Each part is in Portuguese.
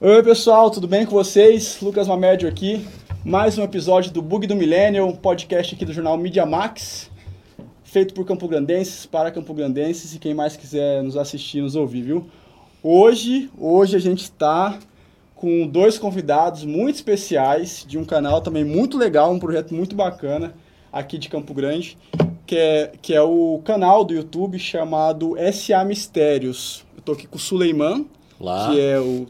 Oi pessoal, tudo bem com vocês? Lucas Mamédio aqui. Mais um episódio do Bug do Millennial, um podcast aqui do jornal Media Max, feito por campograndenses, para campograndenses e quem mais quiser nos assistir, nos ouvir, viu? Hoje, hoje a gente está com dois convidados muito especiais de um canal também muito legal, um projeto muito bacana aqui de Campo Grande, que é, que é o canal do YouTube chamado SA Mistérios. Eu tô aqui com o Suleiman, Lá. que é o,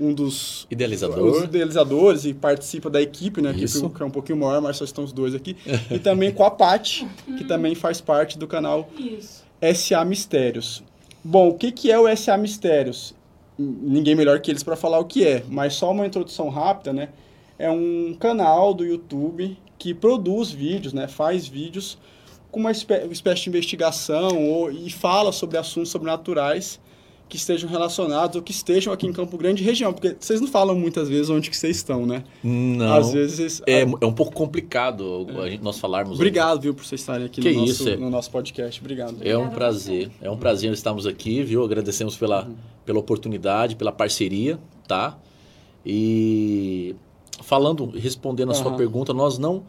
um dos Idealizador. os idealizadores e participa da equipe, né? Isso. Que é um pouquinho maior, mas só estão os dois aqui. e também com a Paty, que também faz parte do canal Isso. SA Mistérios. Bom, o que, que é o SA Mistérios? Ninguém melhor que eles para falar o que é, mas só uma introdução rápida, né? É um canal do YouTube que produz vídeos, né? Faz vídeos com uma espé- espécie de investigação ou, e fala sobre assuntos sobrenaturais que estejam relacionados ou que estejam aqui em Campo Grande e região, porque vocês não falam muitas vezes onde que vocês estão, né? Não. Às vezes... É, é um pouco complicado a gente, nós falarmos. Obrigado, viu, por vocês estarem aqui Que no, isso, nosso, é- no nosso podcast. Obrigado. É um a prazer. É um prazer estarmos aqui, viu? Agradecemos pela, pela oportunidade, pela parceria, tá? E falando, respondendo a sua Aham. pergunta, nós não.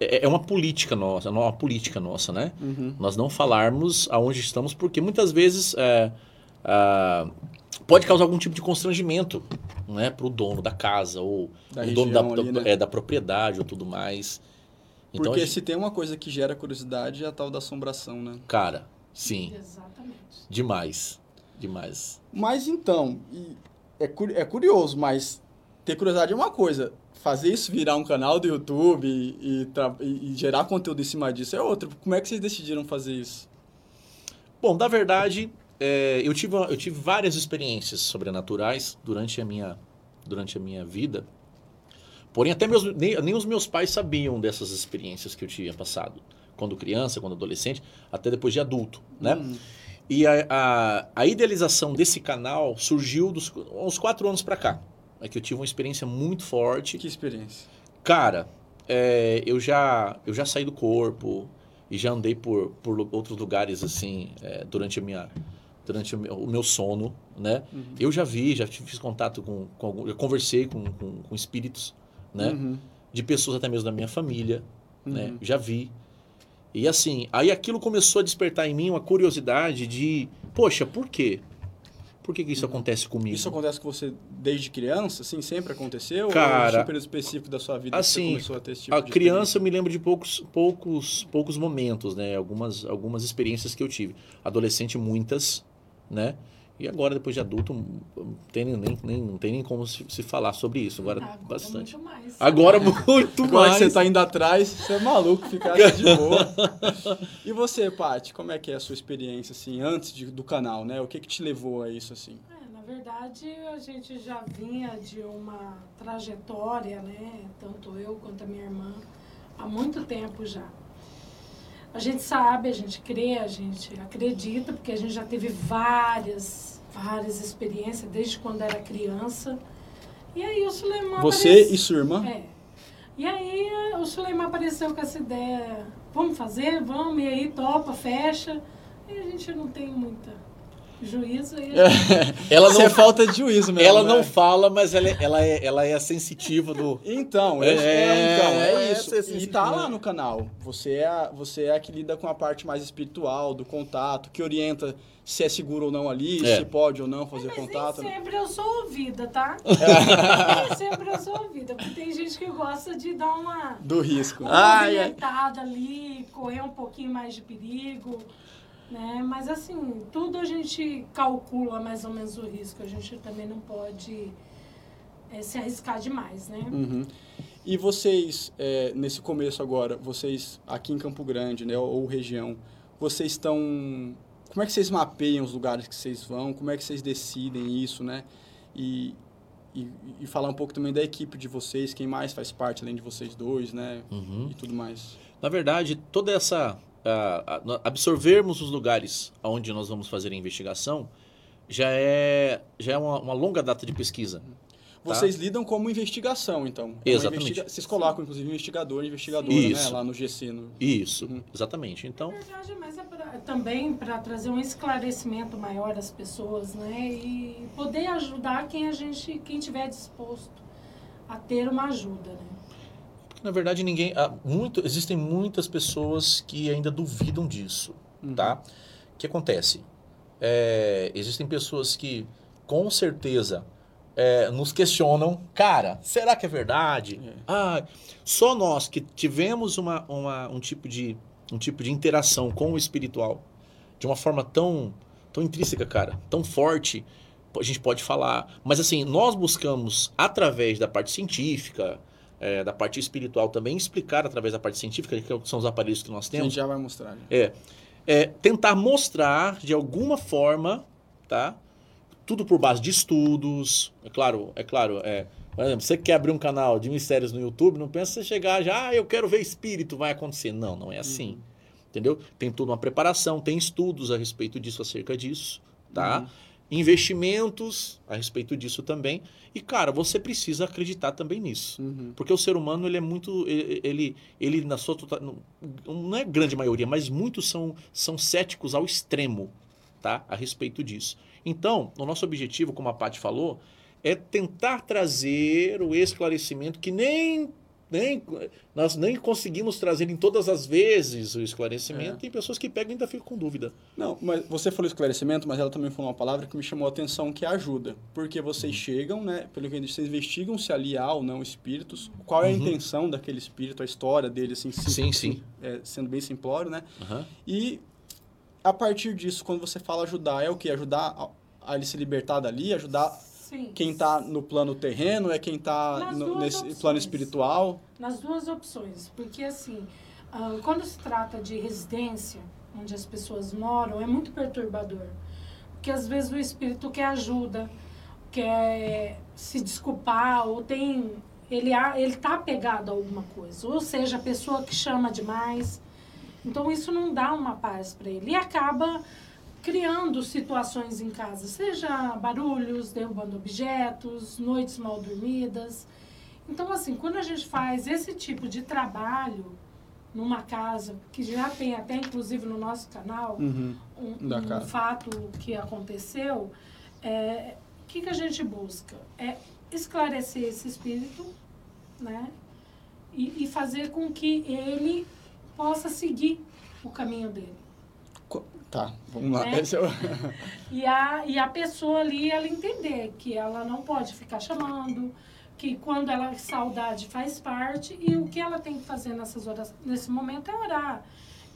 É é uma política nossa, é uma política nossa, né? Uhum. Nós não falarmos aonde estamos, porque muitas vezes é, ah, pode causar algum tipo de constrangimento né, para o dono da casa, ou Da o dono da, ali, da- né? é, da propriedade ou tudo mais. Então, Porque gente- se tem uma coisa que gera curiosidade é a tal da assombração, né? cara, sim, Exatamente. demais. Demais. Mas então, é, é curioso, mas ter curiosidade é uma coisa. Fazer isso virar um canal do YouTube e, e e- e gerar conteúdo em cima disso é outra. Como é que vocês decidiram fazer isso? Bom, na verdade, é, eu, tive, eu tive várias experiências sobrenaturais durante a minha, durante a minha vida. Porém, até meus, nem, nem os meus pais sabiam dessas experiências que eu tinha passado. Quando criança, quando adolescente, até depois de adulto, né? Hum, E a, a, a idealização desse canal surgiu dos uns quatro anos pra cá. É que eu tive uma experiência muito forte. que experiência. Cara, é, eu, já, eu já saí do corpo e já andei por, por outros lugares assim é, durante a minha durante o meu, o meu sono, né? Uhum. Eu já vi, já tive- fiz contato com, com já conversei com, com, com espíritos, né? Uhum, De pessoas até mesmo da minha família, né? uhum. Já vi. E assim, aí aquilo começou a despertar em mim uma curiosidade de, poxa, por quê? Por que, que isso acontece comigo? Uhum. Isso acontece com você desde criança, assim? Sempre aconteceu? Cara, ou é um específico da sua vida que assim, você começou a ter esse tipo A criança eu me lembro de poucos, poucos, poucos momentos, né? Algumas, algumas experiências que eu tive. Adolescente, muitas, né? E agora, depois de adulto, não tem nem, nem, não tem nem como se, se falar sobre isso. Agora, Agora bastante. Muito mais. Agora, muito Agora mais. que você tá indo atrás, você é maluco ficar de boa. e você, Paty, como é que é a sua experiência, assim, antes de- do canal, né? O que que te levou a isso, assim? É, na verdade, a gente já vinha de uma trajetória, né? Tanto eu quanto a minha irmã, há muito tempo já. A gente sabe, a gente crê, a gente acredita, porque a gente já teve várias, várias experiências desde quando era criança. E aí o Suleiman Você apareceu- e sua irmã? É. E aí eh, o Suleiman apareceu com essa ideia, vamos fazer, vamos, e aí topa, fecha. E a gente não tem muita juízo. E Ela Isso não, é falta de juízo mesmo, ela né? não fala, mas ela é, ela é, ela é sensitiva do. Então, é, É, é, então, é é isso. ser E tá lá né? no canal. Você é, a, você é a que lida com a parte mais espiritual, do contato, que orienta se é seguro ou não ali, É. se pode ou não fazer Mas contato. nem sempre eu sou ouvida, tá? nem sempre eu sou ouvida, porque tem gente que gosta de dar uma Do risco. Ai. movimentada ali, correr um pouquinho mais de perigo, né? Mas assim, tudo a gente calcula mais ou menos o risco. A gente também não pode eh, se arriscar demais, né? Uhum. E vocês, é, nesse começo agora, vocês aqui em Campo Grande, né, ou região, vocês estão... Como é que vocês mapeiam os lugares que vocês vão? Como é que vocês decidem isso, né? E, e, e falar um pouco também da equipe de vocês, quem mais faz parte além de vocês dois, né? Uhum. E tudo mais. Na verdade, toda essa. Absorvermos os lugares onde nós vamos fazer a investigação já é, já é uma, uma longa data de pesquisa. Vocês lidam como investigação, então. É Exatamente. investiga- Vocês colocam, inclusive, investigador e investigadora, né? Isso. Lá no GC. No... Isso, Uhum. exatamente. Então, Na verdade, mas é pra- também para trazer um esclarecimento maior às pessoas, né? E poder ajudar quem a gente, quem tiver disposto a ter uma ajuda, né? Na verdade, ninguém. há muito, existem muitas pessoas que ainda duvidam disso, Uhum. tá? O que acontece? É, existem pessoas que, com certeza, é, nos questionam, cara, será que é verdade? É. Ah, só nós que tivemos uma, uma- um, tipo de, um tipo de interação com o espiritual de uma forma tão, tão intrínseca, cara, tão forte, a gente pode falar. Mas assim, nós buscamos, através da parte científica, é, da parte espiritual também, explicar através da parte científica, que são os aparelhos que nós A temos, gente já vai mostrar. já. é, é tentar mostrar de alguma forma, tá? Tudo por base de estudos, é claro, é claro, é. Por exemplo, você quer abrir um canal de mistérios no YouTube, não pensa você chegar já, ah, eu quero ver espírito, vai acontecer. Não, não é assim. Entendeu? Tem toda uma preparação, tem estudos a respeito disso, acerca disso, tá? Investimentos a respeito disso também. E, cara, você precisa acreditar também nisso. Uhum. Porque o ser humano, ele é muito. Ele, ele, na sua total. Não é grande maioria, mas muitos são, são céticos ao extremo, tá? A respeito disso. Então, o nosso objetivo, como a Paty falou, é tentar trazer o esclarecimento que nem. Nem, nós nem conseguimos trazer em todas as vezes o esclarecimento. É. Tem pessoas que pegam e ainda ficam com dúvida. Não, mas você falou esclarecimento, mas ela também falou uma palavra que me chamou a atenção, que é ajuda. Porque Uhum. vocês chegam, né? Pelo que vocês investigam se ali há ou não espíritos, qual é a Uhum. intenção daquele espírito, a história dele, assim, sim- Sim, sim. é, sendo bem simplório, né? Aham. E a partir disso, quando você fala ajudar, é o que? Ajudar a, a ele se libertar dali, ajudar Sim. quem tá no plano terreno, é quem tá duas nesse opções. plano espiritual. Nas duas opções, porque assim, ah, quando se trata de residência, onde as pessoas moram, é muito perturbador. Porque às vezes o espírito quer ajuda, quer se desculpar, ou tem. Ele, a- ele tá apegado a alguma coisa. Ou seja, a pessoa que chama demais. Então isso não dá uma paz para ele. E acaba criando situações em casa, seja barulhos, derrubando objetos, noites mal dormidas. Então, assim, quando a gente faz esse tipo de trabalho numa casa, que já tem até inclusive no nosso canal, Uhum. um, um fato que aconteceu, é, o que, que a gente busca? É esclarecer esse espírito, né? E, e fazer com que ele possa seguir o caminho dele. Tá, vamos lá. É. Esse é E a, e a pessoa ali, ela entender que ela não pode ficar chamando, que quando ela saudade faz parte, e o que ela tem que fazer nessas horas, nesse momento é orar.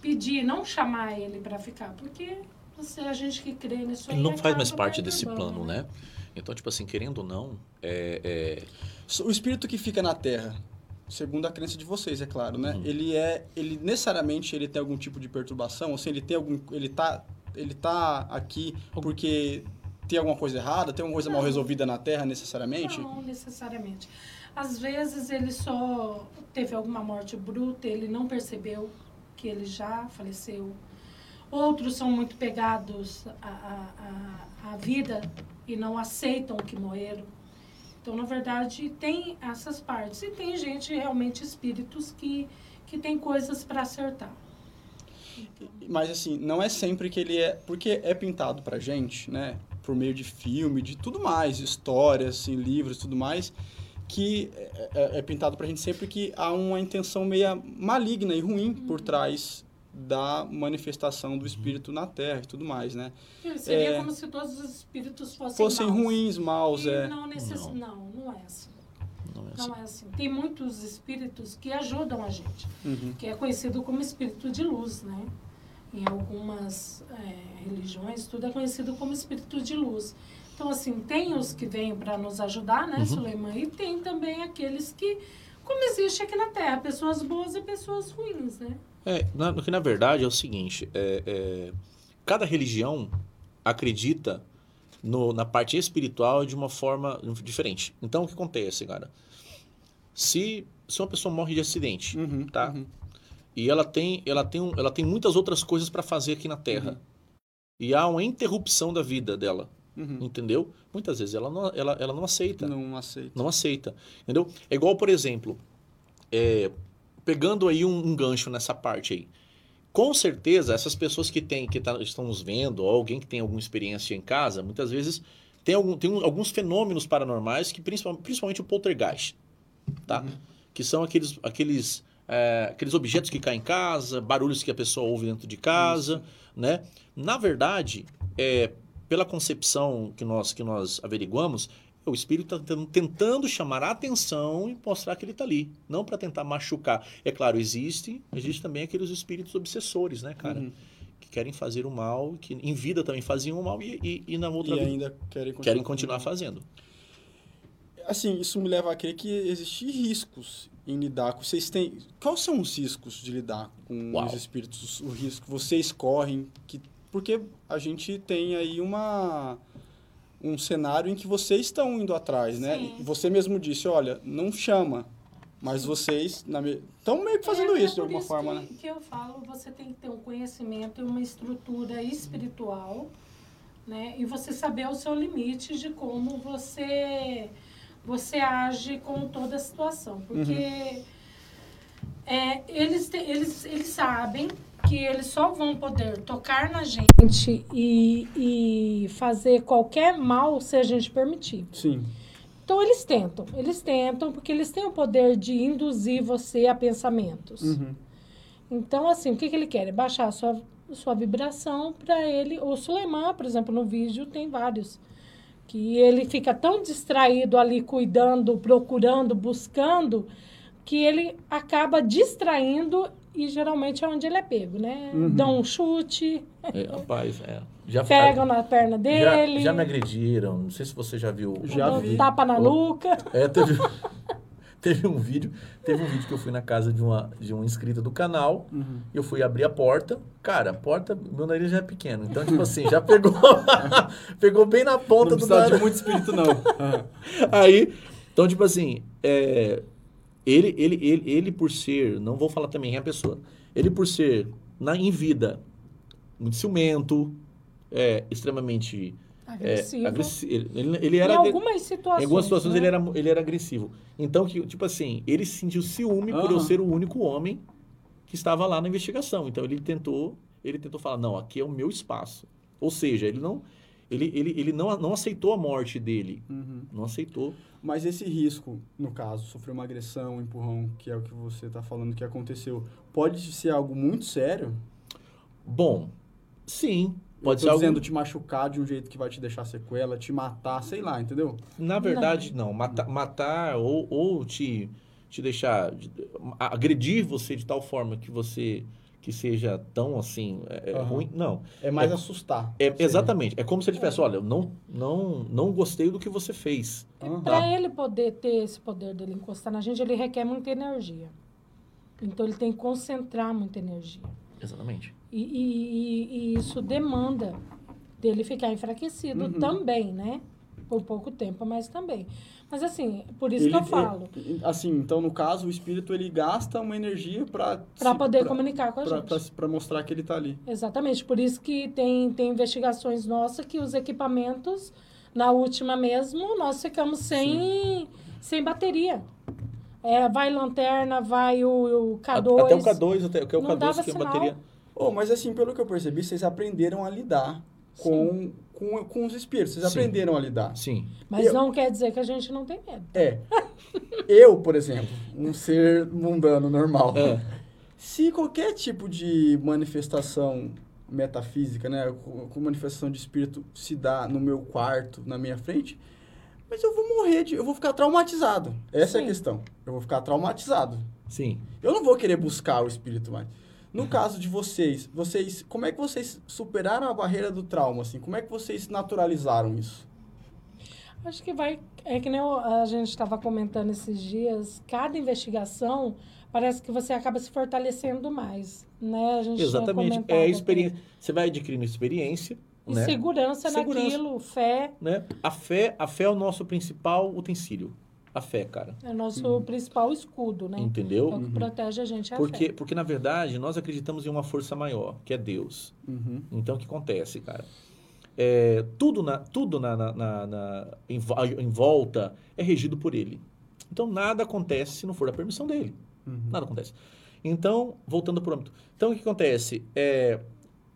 Pedir, não chamar ele para ficar, porque você, a gente que crê nisso aí. Ele não faz mais parte desse plano, né? Então, tipo assim, querendo ou não, é, é, O espírito que fica na Terra, segundo a crença de vocês, é claro, né? Uhum. Ele é, ele necessariamente ele tem algum tipo de perturbação, ou seja, ele tem algum, ele tá, ele tá aqui porque tem alguma coisa errada, tem alguma coisa mal Não. resolvida na Terra necessariamente? Não necessariamente. Às vezes ele só teve alguma morte bruta, ele não percebeu que ele já faleceu. Outros são muito pegados à, à, à- à vida e não aceitam que morreram. Então, na verdade, tem essas partes. E tem gente, realmente, espíritos que, que tem coisas para acertar. Mas assim, não é sempre que ele é, porque é pintado pra gente, né, por meio de filme, de tudo mais, histórias, assim, livros, tudo mais, que é, é- é pintado pra gente sempre que há uma intenção meia maligna e ruim por trás da manifestação do espírito na Terra e tudo mais, né? Seria É. como se todos os espíritos fossem, Fossem maus. ruins, maus, E é. não, necess... Não. não, não é assim. não é assim. Não é assim. Tem muitos espíritos que ajudam a gente, Uhum. que é conhecido como espírito de luz, né? Em algumas é, religiões, tudo é conhecido como espírito de luz. Então, assim, tem os que vêm para nos ajudar, né, Uhum. Suleiman? E tem também aqueles que, como existe aqui na Terra, pessoas boas e pessoas ruins, né? É, na, no que na verdade é o seguinte, é, é, cada religião acredita no- na parte espiritual de uma forma diferente. Então o que acontece, cara? Se, se uma pessoa morre de acidente, Uhum, tá? uhum. E ela tem, ela tem, um- ela tem muitas outras coisas para fazer aqui na Terra. Uhum. E há uma interrupção da vida dela. Uhum. entendeu? Muitas vezes ela não, ela, ela não aceita. Não aceito. Não aceita, entendeu? É igual, por exemplo, é, pegando aí um, um gancho nessa parte aí. Com certeza, essas pessoas que, tem, que tá- estão nos vendo, ou alguém que tem alguma experiência em casa, muitas vezes tem, algum, tem um- alguns fenômenos paranormais, que principalmente, principalmente o poltergeist, tá? Que são aqueles, aqueles, é, aqueles objetos que caem em casa, barulhos que a pessoa ouve dentro de casa, né? Na verdade, é, pela concepção que nós, que nós averiguamos, o espírito está tentando chamar a atenção e mostrar que ele está ali, não para tentar machucar. É claro, existe, existe também aqueles espíritos obsessores, né, cara? Uhum. Que querem fazer o mal, que em vida também faziam o mal e, e, e na outra E vida ainda querem continuar, querem continuar fazendo. Assim, isso me leva a crer que existem riscos em lidar com. Vocês têm. Quais são os riscos de lidar com Uau. os espíritos? O risco que vocês correm? Que, porque a gente tem aí uma. Um cenário em que vocês estão indo atrás, né? Sim. Você mesmo disse, olha, não chama. Mas vocês estão meio que fazendo É, isso de por alguma isso forma, que, né? que eu falo, você tem que ter um conhecimento e uma estrutura espiritual, né? E você saber o seu limite de como você você age com toda a situação, porque Uhum. é, eles, te- eles, eles sabem que eles só vão poder tocar na gente e, e fazer qualquer mal se a gente permitir. Sim. Então eles tentam, eles tentam porque eles têm o poder de induzir você a pensamentos. Uhum. Então, assim, o que, que ele quer? É baixar a sua, sua vibração para ele. O Suleiman, por exemplo, no vídeo tem vários. Que ele fica tão distraído ali, cuidando, procurando, buscando, que ele acaba distraindo e geralmente é onde ele é pego, né? Uhum. Dão um chute, É, rapaz, é. Já, pegam na perna já, dele, já me agrediram, não sei se você já viu. Já dão vi. tapa na nuca. É, teve, teve um vídeo, teve um vídeo que eu fui na casa de uma de um inscrito do canal, Uhum. eu fui abrir a porta, cara, a porta, meu nariz já é pequeno, então tipo assim, já pegou pegou bem na ponta Não do precisa de nariz. muito espírito, não. Aí, então tipo assim, é, ele, ele, ele, ele por ser, não vou falar também quem é a pessoa, ele por ser na, em vida muito ciumento, é, extremamente é, Agressivo. agressi- ele, ele, ele em era algumas situações. em algumas situações né? ele, era, ele era agressivo. Então, que, tipo assim, ele se sentiu ciúme por eu Aham. ser o único homem que estava lá na investigação. Então, ele tentou, ele tentou falar, não, aqui é o meu espaço. Ou seja, ele não, ele, ele, ele não, não aceitou a morte dele. Uhum. Não aceitou. Mas esse risco, no caso, sofrer uma agressão, um empurrão, que é o que você está falando que aconteceu, pode ser algo muito sério? Bom, sim. Eu Pode tô ser algo... dizendo te machucar de um jeito que vai te deixar sequela, te matar, sei lá, entendeu? Na verdade, não. Mata, matar ou, ou te, te deixar... de- agredir você de tal forma que você... Que seja tão assim, é, é Aham. ruim. Não. É mais É- assustar. É, Seria. exatamente. É como se ele tivesse, olha, eu não, não, não gostei do que você fez. Aham. Para ele poder ter esse poder dele encostar na gente, ele requer muita energia. Então ele tem que concentrar muita energia. Exatamente. E, e- e- e isso demanda dele ficar enfraquecido Uhum. também, né? Por pouco tempo, mas também. Mas assim, por isso Ele- que eu falo. ele- assim, então no caso, o espírito ele gasta uma energia para Para poder comunicar com a gente. para mostrar que ele tá ali. Exatamente. Por isso que tem, tem investigações nossas que os equipamentos, na última mesmo, nós ficamos sem, sem bateria. É, vai lanterna, vai o, o K2. Até o K2, até, que é o Não K2 dava que é bateria. Oh, mas assim, pelo que eu percebi, vocês aprenderam a lidar com, com, com os espíritos. Vocês Sim. aprenderam a lidar. Sim. Mas Eu- não quer dizer que a gente não tem medo. É. Eu, por exemplo, um ser mundano normal. É. Se qualquer tipo de manifestação metafísica, né, com, manifestação de espírito se dá no meu quarto, na minha frente, mas eu vou morrer de, eu vou ficar traumatizado. Essa é a Sim. questão. Eu vou ficar traumatizado. Sim. Eu não vou querer buscar o espírito mais. No caso de vocês, vocês, como é que vocês superaram a barreira do trauma assim? Como é que vocês naturalizaram isso? Acho que vai. É que nem o- a gente estava comentando esses dias, cada investigação parece que você acaba se fortalecendo mais. Né? A gente tinha Exatamente. É a experiência. Você vai adquirindo experiência, E né? segurança, Segurança. naquilo, fé. né? A fé, a fé é o nosso principal utensílio. A fé, cara. É o nosso principal escudo, né? Entendeu? É o que protege a gente é a Porque, fé. porque, na verdade, nós acreditamos em uma força maior, que é Deus. Uhum. Então, o que acontece, cara? é, tudo, na, tudo na, na, na, na em, em, volta é regido por ele. Então, nada acontece se não for a permissão dele. Uhum. Nada acontece. Então, voltando para o âmbito. Então, o que acontece? É,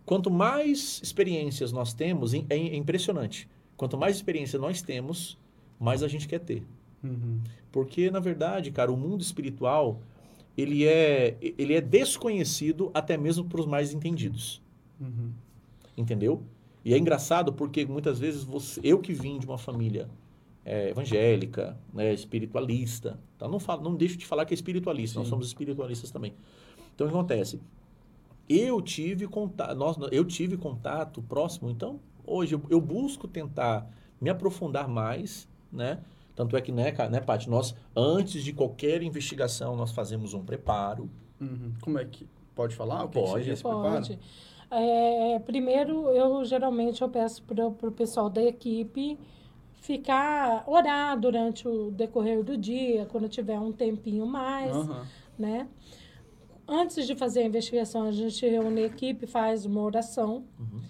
quanto mais experiências nós temos, é, é impressionante. Quanto mais experiência nós temos, mais a gente quer ter. Uhum. Porque, na verdade, cara, o mundo espiritual, ele é, ele é desconhecido até mesmo para os mais entendidos. Uhum. Entendeu? E é engraçado porque muitas vezes você, eu que vim de uma família é, evangélica, né, espiritualista, tá? não, falo, não deixo de falar que é espiritualista, Sim. nós somos espiritualistas também. Então, o que acontece? Eu tive contato, nós, eu tive contato próximo, então hoje eu, eu busco tentar me aprofundar mais, né? Tanto é que, né, né Paty, nós, antes de qualquer investigação, nós fazemos um preparo. Uhum. Como é que... Pode falar? O que pode. Que pode. É, primeiro, eu geralmente eu peço para o pessoal da equipe ficar, orar durante o decorrer do dia, quando tiver um tempinho mais, uhum. né? Antes de fazer a investigação, a gente reúne a equipe, faz uma oração. Uhum.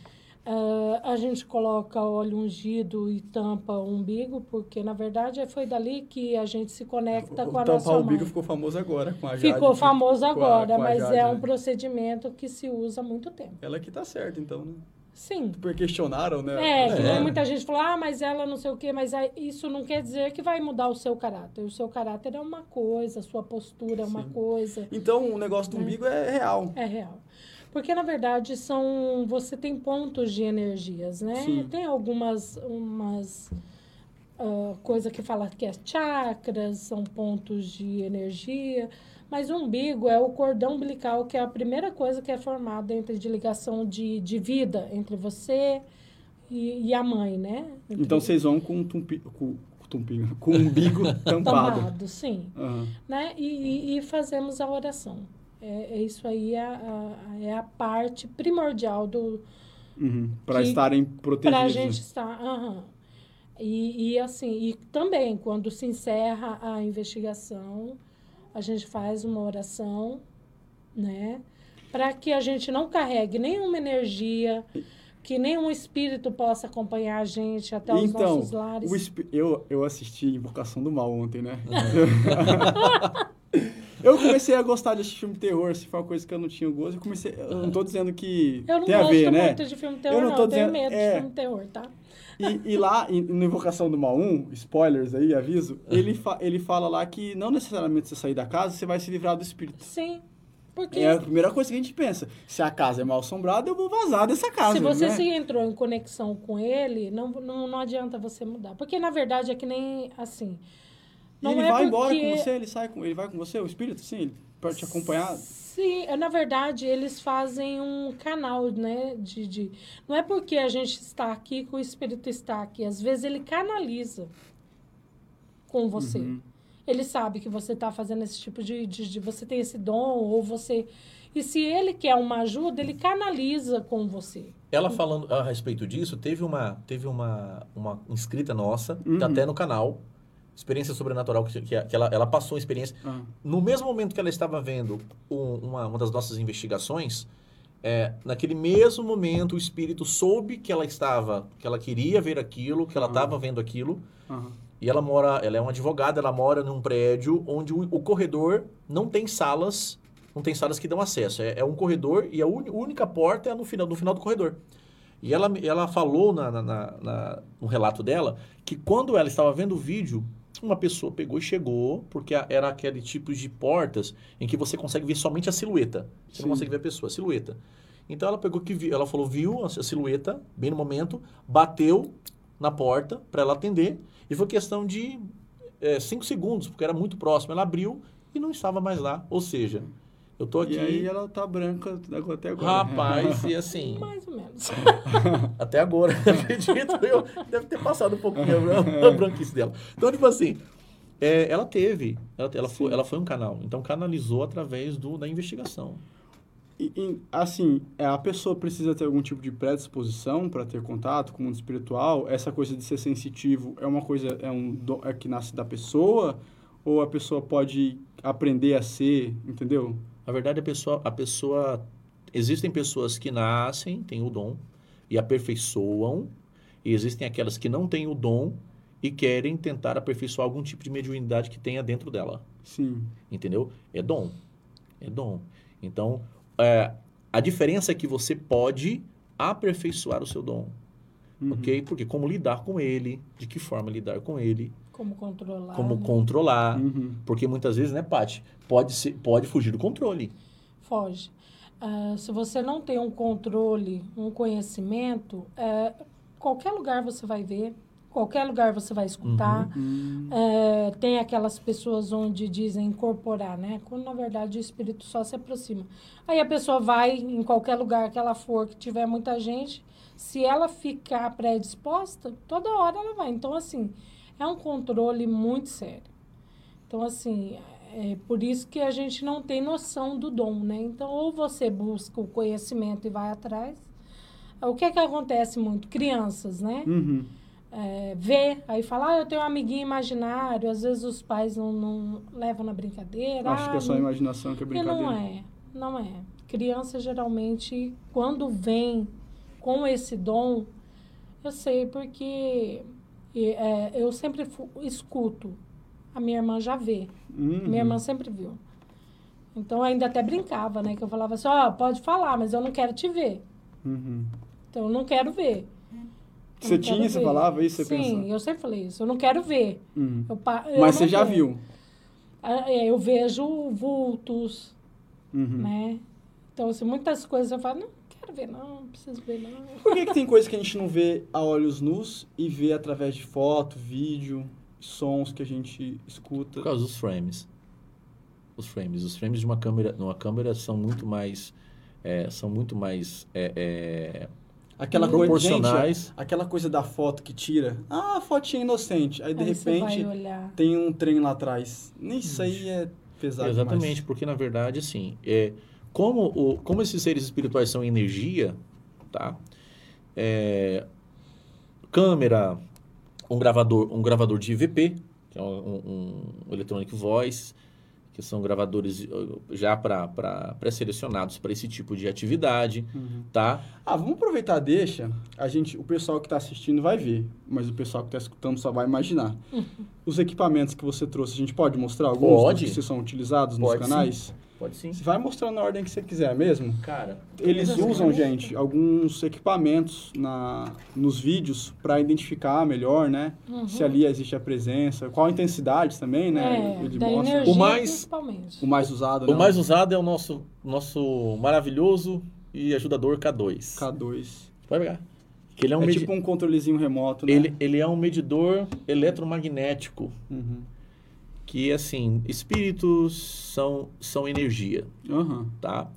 Uh, a gente coloca óleo ungido e tampa o umbigo, porque na verdade foi dali que a gente se conecta o, com a nossa mãe. o umbigo ficou famoso agora com a Jade. Ficou famoso agora, a, mas Jade, é um né? procedimento que se usa há muito tempo. Ela que tá certa, então, né? Sim. Porque questionaram, né? É, é. muita gente falou, ah, mas ela não sei o quê, mas isso não quer dizer que vai mudar o seu caráter. O seu caráter é uma coisa, a sua postura é uma Sim. coisa. Então, o negócio do né? umbigo é real. É real. Porque, na verdade, são você tem pontos de energias, né? Sim. Tem algumas umas, uh, coisa que fala que é chakras, são pontos de energia. Mas o umbigo é o cordão umbilical, que é a primeira coisa que é formada entre de ligação de, de vida entre você e, e a mãe, né? Entre... Então vocês vão com, tumpi, com, tumpinho, com o umbigo tampado. tampado, sim. Uhum. Né? E, e, e, fazemos a oração. É, é isso aí é a, é a parte primordial do... Uhum. Para estarem protegidos. Para a gente estar... Uhum. E, e assim, e também quando se encerra a investigação a gente faz uma oração, né? Para que a gente não carregue nenhuma energia, que nenhum espírito possa acompanhar a gente até os então, nossos lares. Então, eu, eu assisti Invocação do Mal ontem, né? eu comecei a gostar desse filme de terror, se foi uma coisa que eu não tinha gosto. Eu comecei. Eu não tô dizendo que. Eu não tem a ver, né? muito de filme de terror, eu não, tô não dizendo, tenho medo é, de filme de terror, tá? E, e lá, em, no Invocação do Mal 1, spoilers aí, aviso, ele, fa, ele fala lá que não necessariamente você sair da casa, você vai se livrar do espírito. Sim. Porque... É a primeira coisa que a gente pensa. Se a casa é mal assombrada, eu vou vazar dessa casa. Se você né? se entrou em conexão com ele, não, não, não adianta você mudar. Porque, na verdade, é que nem assim. Não ele é vai porque... embora com você, ele sai com ele vai com você, o espírito, sim, para te acompanhar. Sim, é, na verdade, eles fazem um canal, né? De, de, não é porque a gente está aqui que o espírito está aqui. Às vezes ele canaliza com você. Uhum. Ele sabe que você está fazendo esse tipo de, de, de. Você tem esse dom, ou você. E se ele quer uma ajuda, ele canaliza com você. Ela falando a respeito disso, teve uma, teve uma, uma inscrita nossa, uhum. tá até no canal, experiência sobrenatural que, que, ela, ela passou experiência. Uhum. No mesmo momento que ela estava vendo um, uma, uma das nossas investigações, é, naquele mesmo momento o espírito soube que ela estava, que ela queria ver aquilo, que ela estava uhum. vendo aquilo. Uhum. E ela mora, ela é uma advogada, ela mora num prédio onde o, o corredor não tem salas, não tem salas que dão acesso. É, é um corredor e a un, única porta é no final, no final do corredor. E ela, ela falou na, na, na, no relato dela que quando ela estava vendo o vídeo, uma pessoa pegou e chegou, porque era aquele tipo de portas em que você consegue ver somente a silhueta. Você Sim. não consegue ver a pessoa, a silhueta. Então ela pegou que viu, ela falou, viu a silhueta, bem no momento, bateu na porta para ela atender, e foi questão de 5 é, segundos, porque era muito próximo. Ela abriu e não estava mais lá. Ou seja, eu tô aqui. E aí ela tá branca até agora. Rapaz, e assim. Mais ou menos. até agora, acredito eu. Deve ter passado um pouquinho a branquice dela. Então, tipo assim, é, ela teve, ela, ela, foi, ela foi um canal. Então, canalizou através do, da investigação. E, e, assim, é, a pessoa precisa ter algum tipo de predisposição para ter contato com o mundo espiritual? Essa coisa de ser sensitivo é uma coisa é um é que nasce da pessoa ou a pessoa pode aprender a ser, entendeu? Na verdade, a pessoa, a pessoa existem pessoas que nascem, têm o dom e aperfeiçoam E existem aquelas que não têm o dom e querem tentar aperfeiçoar algum tipo de mediunidade que tenha dentro dela. Sim. Entendeu? É dom. É dom. Então, é, a diferença é que você pode aperfeiçoar o seu dom. Uhum. Ok? Porque como lidar com ele, de que forma lidar com ele, Como controlar. como né? controlar. Uhum. Porque muitas vezes, né, Paty? Pode, ser, pode fugir do controle. Foge. Ah, se você não tem um controle, um conhecimento, é, qualquer lugar você vai ver, qualquer lugar você vai escutar. Hum. É, tem aquelas pessoas onde dizem incorporar, né? Quando na verdade o espírito só se aproxima. Aí a pessoa vai em qualquer lugar que ela for, que tiver muita gente, se ela ficar predisposta, toda hora ela vai. Então, assim, é um controle muito sério. Então, assim, é por isso que a gente não tem noção do dom, né? Então, ou você busca o conhecimento e vai atrás. O que é que acontece muito? Crianças, né? Uhum. é, vê, aí fala, ah, eu tenho um amiguinho imaginário, às vezes os pais não, não levam na brincadeira. Acho ah, que é só não- imaginação que é brincadeira. não é, não é. Criança geralmente, quando vem com esse dom, eu sei porque e, é, eu sempre escuto. A minha irmã já vê. Uhum. Minha irmã sempre viu. Então ainda até brincava, né? Que eu falava assim, ó, pode falar, mas eu não quero te ver. Uhum. Então eu não quero ver. Eu Você tinha, você falava isso, você Sim, pensava? eu sempre falei isso. Eu não quero ver. Uhum. Eu eu Mas você já viu. Ah, é, Eu vejo vultos, Uhum. né? Então, assim, muitas coisas eu falo, não quero ver, não, não preciso ver, não. Por que, que tem coisa que a gente não vê a olhos nus e vê através de foto, vídeo, sons que a gente escuta? Por causa dos frames. Os frames. Os frames de uma câmera, numa câmera são muito mais. é, são muito mais. é, é, Aquela coisa, proporcionais. gente, aquela coisa da foto que tira. Ah, a fotinha inocente. Aí, de Aí repente, tem um trem lá atrás. Isso aí é pesado Exatamente, demais. porque na verdade, assim, é, como, o, como esses seres espirituais são energia, tá? É, câmera, um gravador, um gravador de IVP, que é um, um, Electronic Voice, que são gravadores uh, já para pré-selecionados para esse tipo de atividade, Uhum. tá? Ah, vamos aproveitar, deixa. A gente, o pessoal que está assistindo vai ver, mas o pessoal que está escutando só vai imaginar. Os equipamentos que você trouxe, a gente pode mostrar alguns Pode. que são utilizados nos Pode, canais? Pode sim. Você vai mostrando na ordem que você quiser mesmo. Cara, Eles usam, gente, alguns equipamentos na, nos vídeos para identificar melhor, né? Uhum. Se ali existe a presença, qual a intensidade também, né? É, Ele da mostra energia O mais- principalmente. o mais usado, né? o mais usado é o nosso, nosso maravilhoso e ajudador K2. K2. Pode pegar. Que ele é um é medi- tipo um controlezinho remoto, né? ele, ele é um medidor eletromagnético Uhum. Que assim espíritos são são energia Aham. tá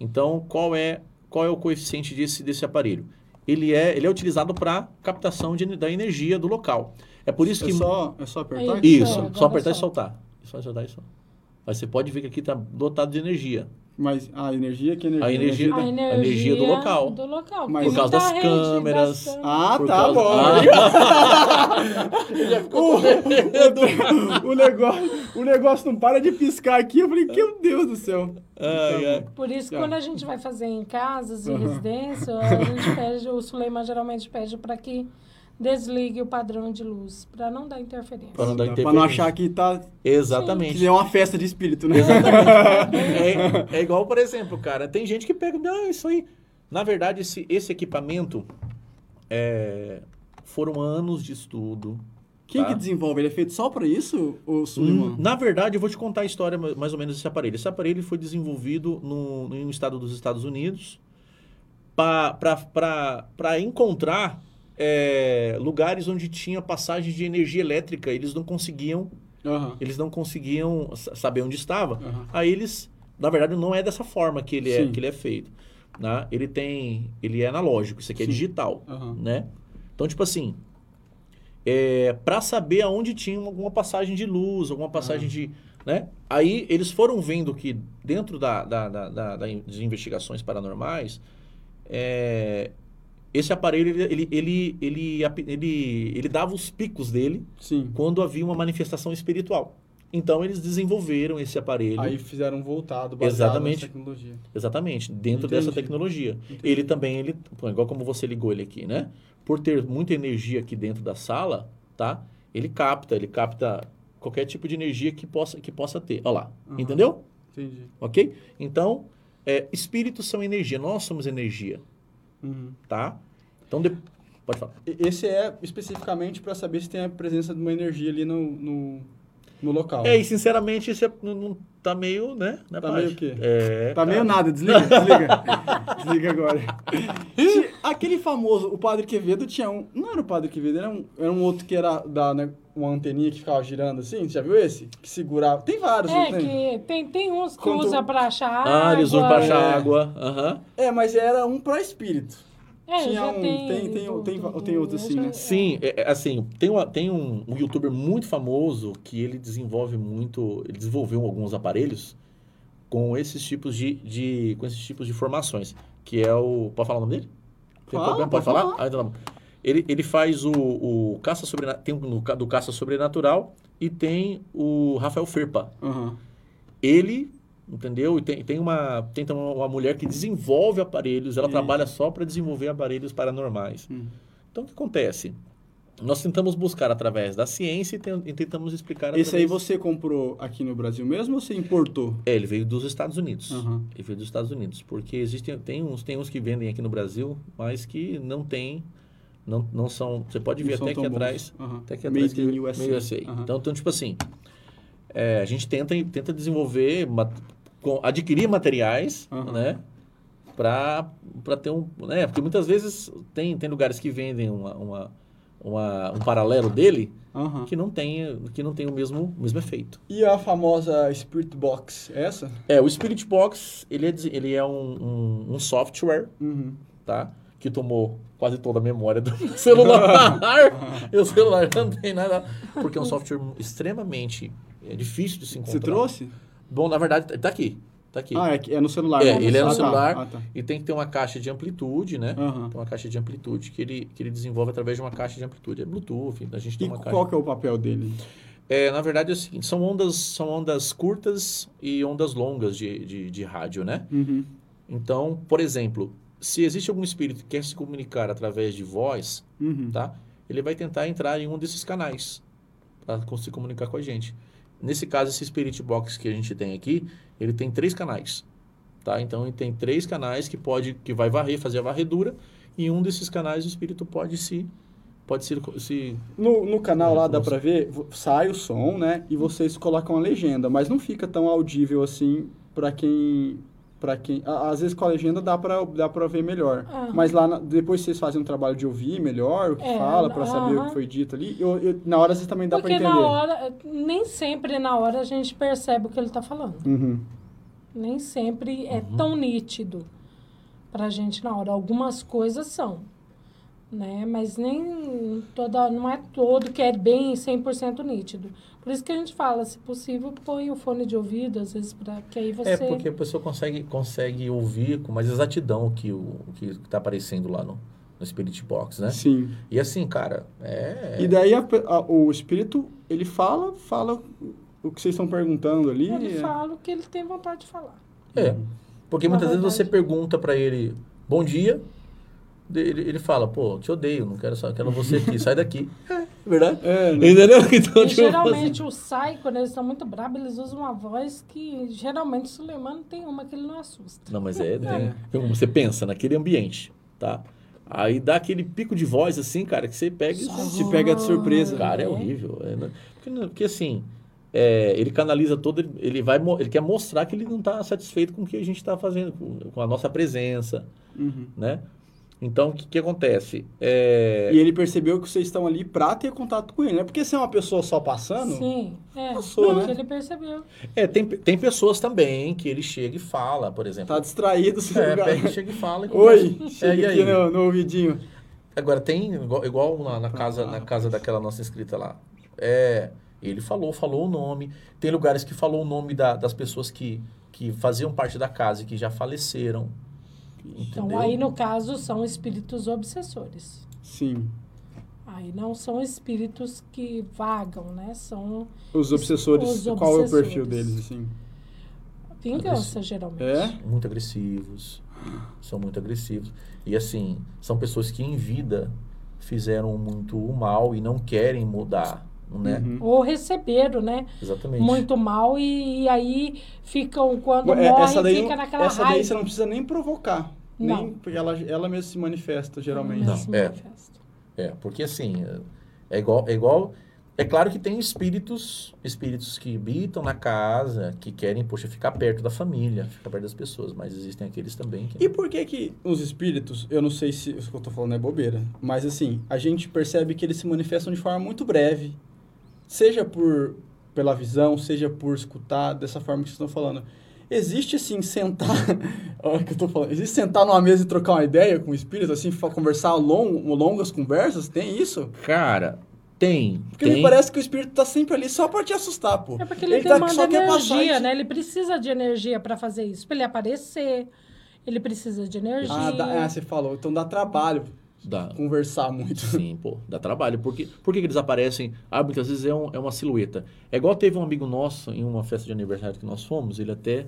então qual é qual é o coeficiente desse desse aparelho ele é ele é utilizado para captação de, da energia do local é por isso é que só, é só apertar? Isso só apertar e solta. soltar só soltar e soltar mas você pode ver que aqui está dotado de energia Mas a energia, que energia? A energia- da- A energia, energia do local. Do local. Mas- Por causa muita das rede câmeras. Ah, Por tá causa- bom. o, o, negócio, o negócio não para de piscar aqui. Eu falei, meu Deus do céu. Ai, ai. Por isso, Tá. quando a gente vai fazer em casas e Aham. residência, a gente pede, o Suleiman geralmente pede para que desligue o padrão de luz, para não dar interferência. Pra não dar Pra não interferência. achar que tá. exatamente Que é uma festa de espírito, né? é, é igual, por exemplo, cara, tem gente que pega, não, isso aí. Na verdade, esse, esse equipamento é, foram anos de estudo. Quem tá? que desenvolve? Ele é feito só pra isso, o Hum? Na verdade, eu vou te contar a história ma- mais ou menos desse aparelho. Esse aparelho foi desenvolvido no, no estado dos Estados Unidos para encontrar é, lugares onde tinha passagens de energia elétrica. Eles não conseguiam, Aham. eles não conseguiam sa- saber onde estava. Aham. Aí eles, na verdade, não é dessa forma que ele é, que ele é feito. Né? Ele tem, ele é analógico, isso aqui é Sim. digital, Aham. né? Então, tipo assim, é, para saber aonde tinha alguma passagem de luz, alguma passagem de, né? Aí eles foram vendo que dentro da, da, da, da- das investigações paranormais, é, esse aparelho ele, ele, ele, ele, ele, dava os picos dele Sim. quando havia uma manifestação espiritual. Então eles desenvolveram esse aparelho. Aí fizeram voltado baseado Exatamente. nessa tecnologia. Exatamente, dentro Entendi. dessa tecnologia. Entendi. Ele também, ele, igual como você ligou ele aqui, né? Por ter muita energia aqui dentro da sala, tá? Ele capta, ele capta qualquer tipo de energia que possa, que possa ter. Olha lá, Aham. entendeu? Entendi. Ok? Então, é, espíritos são energia, nós somos energia, Uhum. tá? Então, de- pode falar. Esse é especificamente para saber se tem a presença de uma energia ali no, no, no local. É, e sinceramente, isso é, não, não tá meio, né? né Tá Paty? meio o quê? É, Tá cara. meio nada, desliga, desliga. desliga agora. Aquele famoso, o Padre Quevedo tinha um. Não era o Padre Quevedo, era um, era um outro que era da, né, uma anteninha que ficava girando assim. Você já viu esse? Que segurava. Tem vários, não É, tem? que tem, tem uns que Quando- usa pra achar água. Ah, eles usam pra achar é. água. Aham. É, mas era um pra espírito. É, tinha já um- tem, tem- tem- do- tem- do- tem outros do- assim, né? já- Sim, é, é, assim, tem, uma- tem um, um youtuber muito famoso que ele desenvolve muito, ele desenvolveu alguns aparelhos com esses tipos de, de- com esses tipos de formações, que é o, pode falar o nome dele? Tem Fala, problema? pode Pode falar? falar. Ah, então tá. Ele, ele faz o, o caça sobrenatural, tem no do caça sobrenatural e tem o Rafael Ferpa. Aham. Ele, entendeu? E tem, tem uma tem então uma mulher que desenvolve aparelhos, ela Isso. trabalha só para desenvolver aparelhos paranormais. Hum. Então, o que acontece? Nós tentamos buscar através da ciência e, ten- e tentamos explicar Esse aí através... você comprou aqui no Brasil mesmo ou você importou? É, ele veio dos Estados Unidos. Aham. Ele veio dos Estados Unidos. Porque existem tem uns, tem uns que vendem aqui no Brasil, mas que não tem... Não, não são... Você pode Não ver até aqui atrás... Aham. Até aqui atrás... Made in que- USA. Made in USA. Aham. Então, então, tipo assim... é, a gente tenta, tenta desenvolver... adquirir materiais, Aham. né? Para ter um... Né? Porque muitas vezes tem, tem lugares que vendem uma, uma, uma- um paralelo dele que não tem, que não tem o mesmo, o mesmo efeito. E a famosa Spirit Box, é essa? É, o Spirit Box, ele é, ele é um, um, um software, Uhum. tá? Que tomou quase toda a memória do celular. e o celular não tem nada. Porque é um software extremamente é, difícil de se encontrar. Você trouxe? Bom, na verdade, tá aqui. Tá aqui. Ah, é, é no celular. É, né? ele é no Ah, tá. celular. Ah, tá. E tem que ter uma caixa de amplitude, né? Aham. Tem uma caixa de amplitude que ele, que ele desenvolve através de uma caixa de amplitude. É Bluetooth, a gente tem E uma caixa. qual que é o papel dele? É, na verdade é o seguinte, são ondas, são ondas curtas e ondas longas de, de, de rádio, né? Uhum. Então, por exemplo, se existe algum espírito que quer se comunicar através de voz, Uhum. tá? Ele vai tentar entrar em um desses canais para se comunicar com a gente. Nesse caso, esse Spirit Box que a gente tem aqui, ele tem três canais, tá? Então, ele tem três canais que pode, que vai varrer, fazer a varredura, e em um desses canais o espírito pode se, pode se, se No, no canal lá dá pra ver, sai o som, né? E vocês colocam a legenda, mas não fica tão audível assim pra quem. Pra quem a- às vezes com a legenda dá pra, dá pra ver melhor. Ah. Mas lá na- depois vocês fazem um trabalho de ouvir melhor o que É, fala, pra saber o que foi dito ali. Eu, eu- na hora vocês também dá Porque pra entender. na hora, nem sempre na hora a gente percebe o que ele tá falando. Uhum. Nem sempre é tão nítido pra gente na hora. Algumas coisas são, né? Mas nem toda, não é todo que é bem 100% nítido. Por isso que a gente fala, se possível, põe o fone de ouvido, às vezes, para que aí você... É, porque a pessoa consegue, consegue ouvir com mais exatidão o que o o que está aparecendo lá no, no Spirit Box, né? Sim. E assim, cara, é... E daí a a- o espírito, ele fala, fala o que vocês estão perguntando ali. Ele é- fala o que ele tem vontade de falar. É, porque Na muitas vezes você verdade. pergunta para ele, bom dia, ele, ele fala, pô, te odeio, não quero só, quero você aqui, sai daqui. É, verdade? É, né? Entendeu? Então, E tipo, geralmente o sai, quando eles estão muito bravos, eles usam uma voz que geralmente o Suleimano tem uma que ele não assusta. Não, mas é, como você pensa naquele ambiente, tá? Aí dá aquele pico de voz assim, cara, que você pega e Te pega de surpresa. Cara, é horrível. É, né? porque, porque, assim, é, ele canaliza todo, ele- vai, ele quer mostrar que ele não está satisfeito com o que a gente está fazendo, com, com a nossa presença, Uhum. né? Então, o que, que acontece? É, E ele percebeu que vocês estão ali pra ter contato com ele, né? Porque se é uma pessoa só passando, Sim, é. Passou, não, né? ele percebeu. é, tem, tem pessoas também que ele chega e fala, por exemplo. tá distraído. Você É, lugar. pega, chega e fala. E Oi, chega É, aqui aí? no, no ouvidinho. Agora tem, igual, igual na, na Tá, casa, tá. na casa daquela nossa inscrita lá. É, ele falou, falou o nome. Tem lugares que falou o nome da- das pessoas que, que faziam parte da casa e que já faleceram. Então, Entendeu? aí, no caso, são espíritos obsessores. Sim. Aí não são espíritos que vagam, né? São Os obsessores, Os qual é o obsessores. perfil deles, assim? vingança, geralmente. É? Muito agressivos. São muito agressivos. E assim, são pessoas que em vida fizeram muito mal e não querem mudar, né? Uhum. Ou receberam, né? Exatamente. Muito mal e, e aí ficam, quando É, morrem, essa daí, fica naquela essa raiva. daí você não precisa nem provocar. Não. Nem, porque ela, ela mesma se manifesta, geralmente. Não. se é. manifesta. É, porque assim, é igual, é igual. É claro que tem espíritos, espíritos que habitam na casa, que querem, poxa, ficar perto da família, ficar perto das pessoas, mas existem aqueles também que. E por que que os espíritos, eu não sei se o que eu tô falando é bobeira, mas assim, a gente percebe que eles se manifestam de forma muito breve. Seja por pela visão, seja por escutar, dessa forma que vocês estão falando. Existe assim sentar, olha o que eu tô falando. Existe sentar numa mesa e trocar uma ideia com o espírito assim, conversar long, longas conversas, tem isso? Cara, tem. Porque tem. me parece que o espírito tá sempre ali só pra te assustar, pô. É porque ele, tá- demanda só quer passar energia, né? Ele precisa de energia para fazer isso. Para ele aparecer, ele precisa de energia. Ah, dá- ah, você falou, então dá trabalho Dá. conversar muito. Sim, pô, dá trabalho. Por, que, por que eles aparecem? Ah, muitas vezes é, um- é uma silhueta. É igual teve um amigo nosso em uma festa de aniversário que nós fomos, ele até.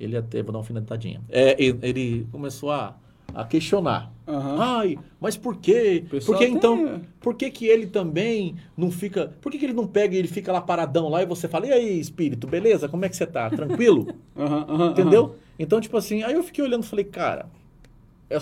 Ele até, vou dar uma alfinetadinha. É, ele, ele começou a, a questionar. Aham. Ai, mas por quê? Por que tem- então? Por que, que ele também não fica. Por que, que ele não pega e ele fica lá paradão lá e você fala, e aí, espírito, beleza? Como é que você tá? Tranquilo? Aham, aham, Entendeu? Então, tipo assim, aí eu fiquei olhando e falei, cara, é,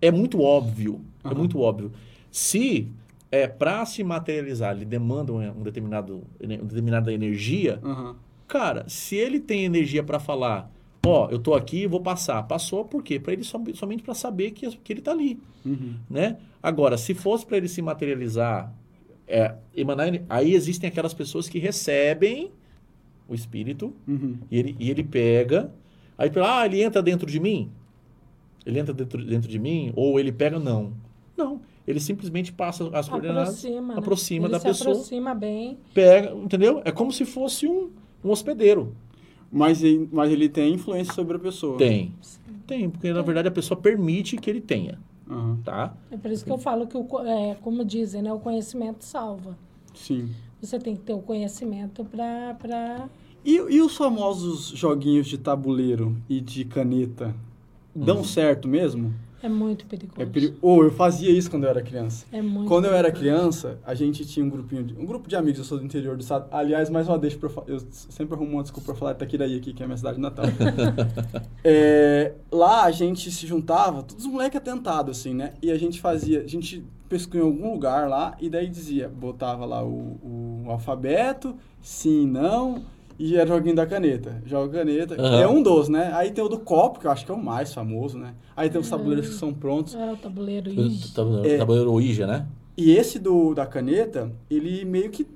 é muito óbvio, é Aham. muito óbvio. Se é para se materializar, ele demanda um, um determinado, uma determinada energia. Aham. cara, se ele tem energia para falar, ó, eu tô aqui, vou passar, passou por quê? Para ele som- somente para saber que, que ele tá ali, Uhum. né? Agora, se fosse para ele se materializar, é, emanar, aí existem aquelas pessoas que recebem o espírito Uhum. e ele, e ele pega, aí ah, ele entra dentro de mim? Ele entra dentro, dentro de mim? Ou ele pega? Não. Não. Ele simplesmente passa as coordenadas, aproxima, né? aproxima ele da se pessoa, aproxima bem. pega, entendeu? É como se fosse um, um hospedeiro. Mas, ele- mas ele tem influência sobre a pessoa. Tem. Tem, porque na verdade a pessoa permite que ele tenha, Aham. tá? É por isso que eu falo que, o, é, como dizem, né? O conhecimento salva. Sim. Você tem que ter o conhecimento para... Pra... E, e os famosos joguinhos de tabuleiro e de caneta? Dão Hum. certo mesmo? É muito perigoso. É peri... Ou eu fazia isso quando eu era criança. É muito Quando eu era perigoso. criança, a gente tinha um grupinho, de, um grupo de amigos, eu sou do interior do estado. Aliás, mais uma deixa pra eu, fa- eu sempre arrumo uma desculpa pra falar de Itaquiraí aqui, que é a minha cidade natal. É, lá a gente se juntava, todos os moleques atentados, assim, né? E a gente fazia, a gente pescou em algum lugar lá, e daí dizia, botava lá o, o alfabeto, sim, não, e era o joguinho da caneta. Joga caneta, Aham. é um dos, né? Aí tem o do copo, que eu acho que é o mais famoso, né? Aí tem os tabuleiros que são prontos. É o tabuleiro. Tabuleiro É. tabuleiro Ouija, né? E esse do da caneta, ele meio que.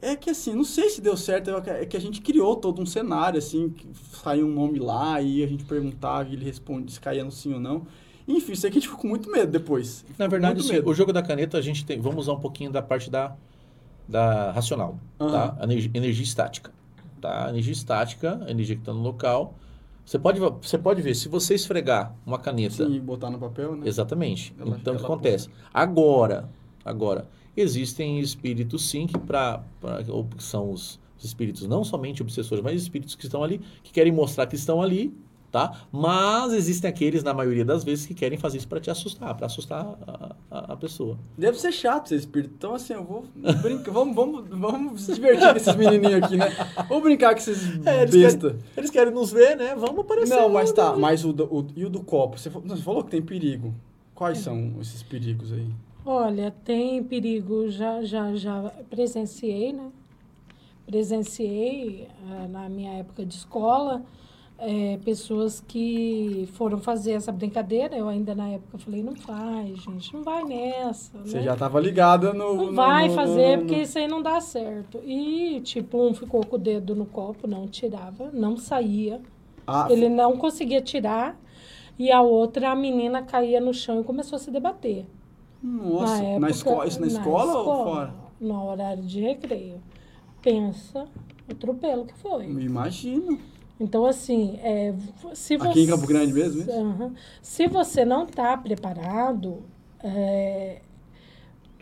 É que assim, não sei se deu certo, é que a gente criou todo um cenário, assim, que saiu um nome lá e a gente perguntava e ele respondia se caía no sim ou não. Enfim, isso aqui a gente ficou com muito medo depois. Na verdade, sim, medo. o jogo da caneta, a gente tem. Vamos usar um pouquinho da parte da, da racional, tá? Aham. A Energia, energia estática. Tá? A energia estática, a energia que está no local. Você pode, você pode ver, se você esfregar uma caneta. Sim, botar no papel, né? Exatamente. Ela- então, o que acontece? Agora, agora, existem espíritos, sim, que, pra, pra- são os espíritos não somente obsessores, mas espíritos que estão ali, que querem mostrar que estão ali, tá? Mas existem aqueles, na maioria das vezes, que querem fazer isso para te assustar, para assustar a, a- a pessoa. Deve ser chato ser espírito. Então, assim, eu vou brincar. vamos, vamos, vamos se divertir com esses menininhos aqui, né? Vamos brincar com esses É, eles besta. Eles querem nos ver, né? Vamos aparecer. Não, mas tá. né? Mas o, o- e o do copo? Você, fa- você falou que tem perigo. Quais são esses perigos aí? Olha, tem perigo, já, já, já presenciei, né? Presenciei ah, na minha época de escola eh, pessoas que foram fazer essa brincadeira. Eu ainda na época falei, não faz, gente, não vai nessa. Você né? já tava ligada no. Não no- vai no- fazer, no- porque isso aí não dá certo. E, tipo, um ficou com o dedo no copo, não tirava, não saía. Ah, Ele não conseguia tirar. E a outra, a menina caía no chão e começou a se debater. Nossa, na, época- escola, isso na, escola, ou fora? No horário de recreio. Pensa o atropelo que foi. Imagino. Então, assim, é, se você... Aqui em Campo Grande mesmo, isso? Aham. Se você não está preparado, é,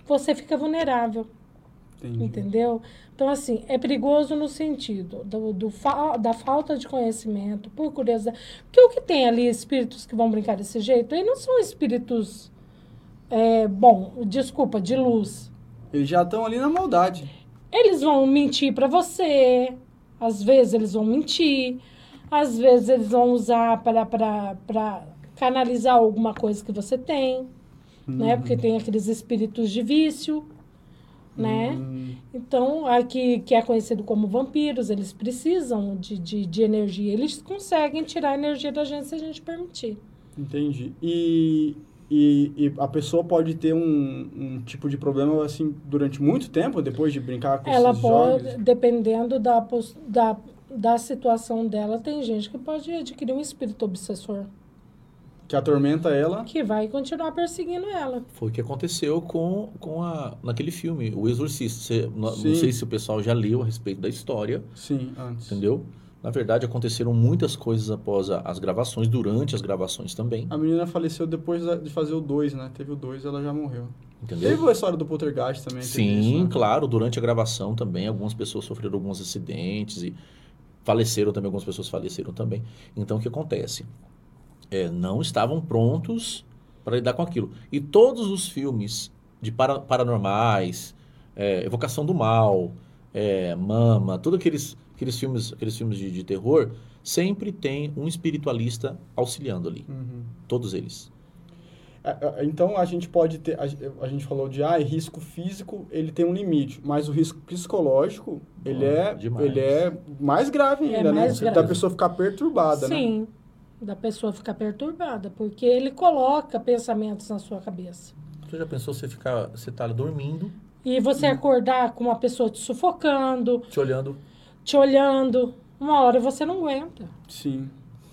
você fica vulnerável. Entendi. Entendeu? Então, assim, é perigoso no sentido do, do fa- da falta de conhecimento, por curiosidade. Porque o que tem ali, espíritos que vão brincar desse jeito, eles não são espíritos, é, bom, desculpa, de luz. Eles já estão ali na maldade. Eles vão mentir para você, às vezes eles vão mentir, às vezes eles vão usar para canalizar alguma coisa que você tem, né? Porque tem aqueles espíritos de vício, né? Hum, Então, aqui que é conhecido como vampiros, eles precisam de, de, de energia. Eles conseguem tirar a energia da gente se a gente permitir. entendi. E, e, e a pessoa pode ter um, um tipo de problema assim durante muito tempo depois de brincar com Ela esses pode, jogos? dependendo da, da, da situação dela, tem gente que pode adquirir um espírito obsessor, Que atormenta ela. que vai continuar perseguindo ela. Foi o que aconteceu com, com a, naquele filme, O Exorcista. Você- não, sei se o pessoal já leu a respeito da história, Sim, antes. entendeu? Na verdade, aconteceram muitas coisas após a- as gravações, durante as gravações também, A menina faleceu depois de fazer o 2, né? Teve o 2 ela já morreu. entendeu? Teve a história do Poltergeist também. Sim, isso, né? claro, durante a gravação também, algumas pessoas sofreram alguns acidentes e faleceram também, algumas pessoas faleceram também. Então, o que acontece? É, não estavam prontos para lidar com aquilo. E todos os filmes de para- paranormais, é, Evocação do Mal, é, Mama, todos aqueles, aqueles filmes, aqueles filmes de, de terror, sempre tem um espiritualista auxiliando ali. Uhum. Todos eles. É, é, Então a gente pode ter, a, a gente falou de ah, risco físico, ele tem um limite, mas o risco psicológico, ele é, demais. ele é mais grave É ainda, né? mais Da grave. pessoa ficar perturbada, né? Sim, da pessoa ficar perturbada, porque ele coloca pensamentos na sua cabeça. Você já pensou você ficar, você tá dormindo, E você acordar com uma pessoa te sufocando, te olhando te olhando, uma hora você não aguenta, Sim.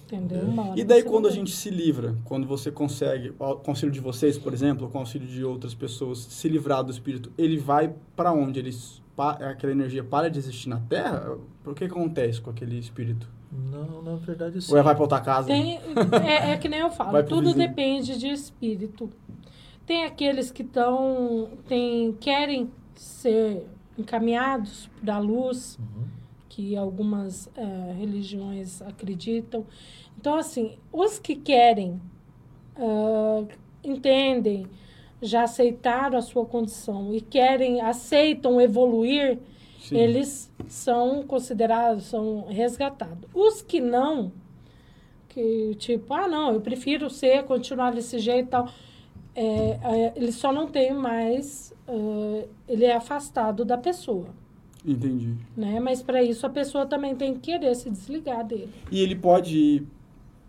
entendeu? Uma hora E daí quando a gente se livra, quando você consegue, o conselho de vocês, por exemplo, o conselho de outras pessoas, se livrar do espírito, ele vai para onde? Ele, aquela energia para de existir na Terra? O que acontece com aquele espírito? Não, na verdade sim. Ou ele vai para outra casa? Tem, é, é que nem eu falo, tudo vizinho. depende de espírito. Tem aqueles que estão, tem, querem ser encaminhados para a luz, Uhum. Que algumas eh, religiões acreditam. Então, assim, os que querem, ah, entendem, já aceitaram a sua condição e querem, aceitam evoluir, Sim. eles são considerados, são resgatados. Os que não, que tipo, ah, não, eu prefiro ser, continuar desse jeito e tal, é, é, ele só não tem mais, ah, ele é afastado da pessoa, Entendi. né? Mas para isso a pessoa também tem que querer se desligar dele. E ele pode.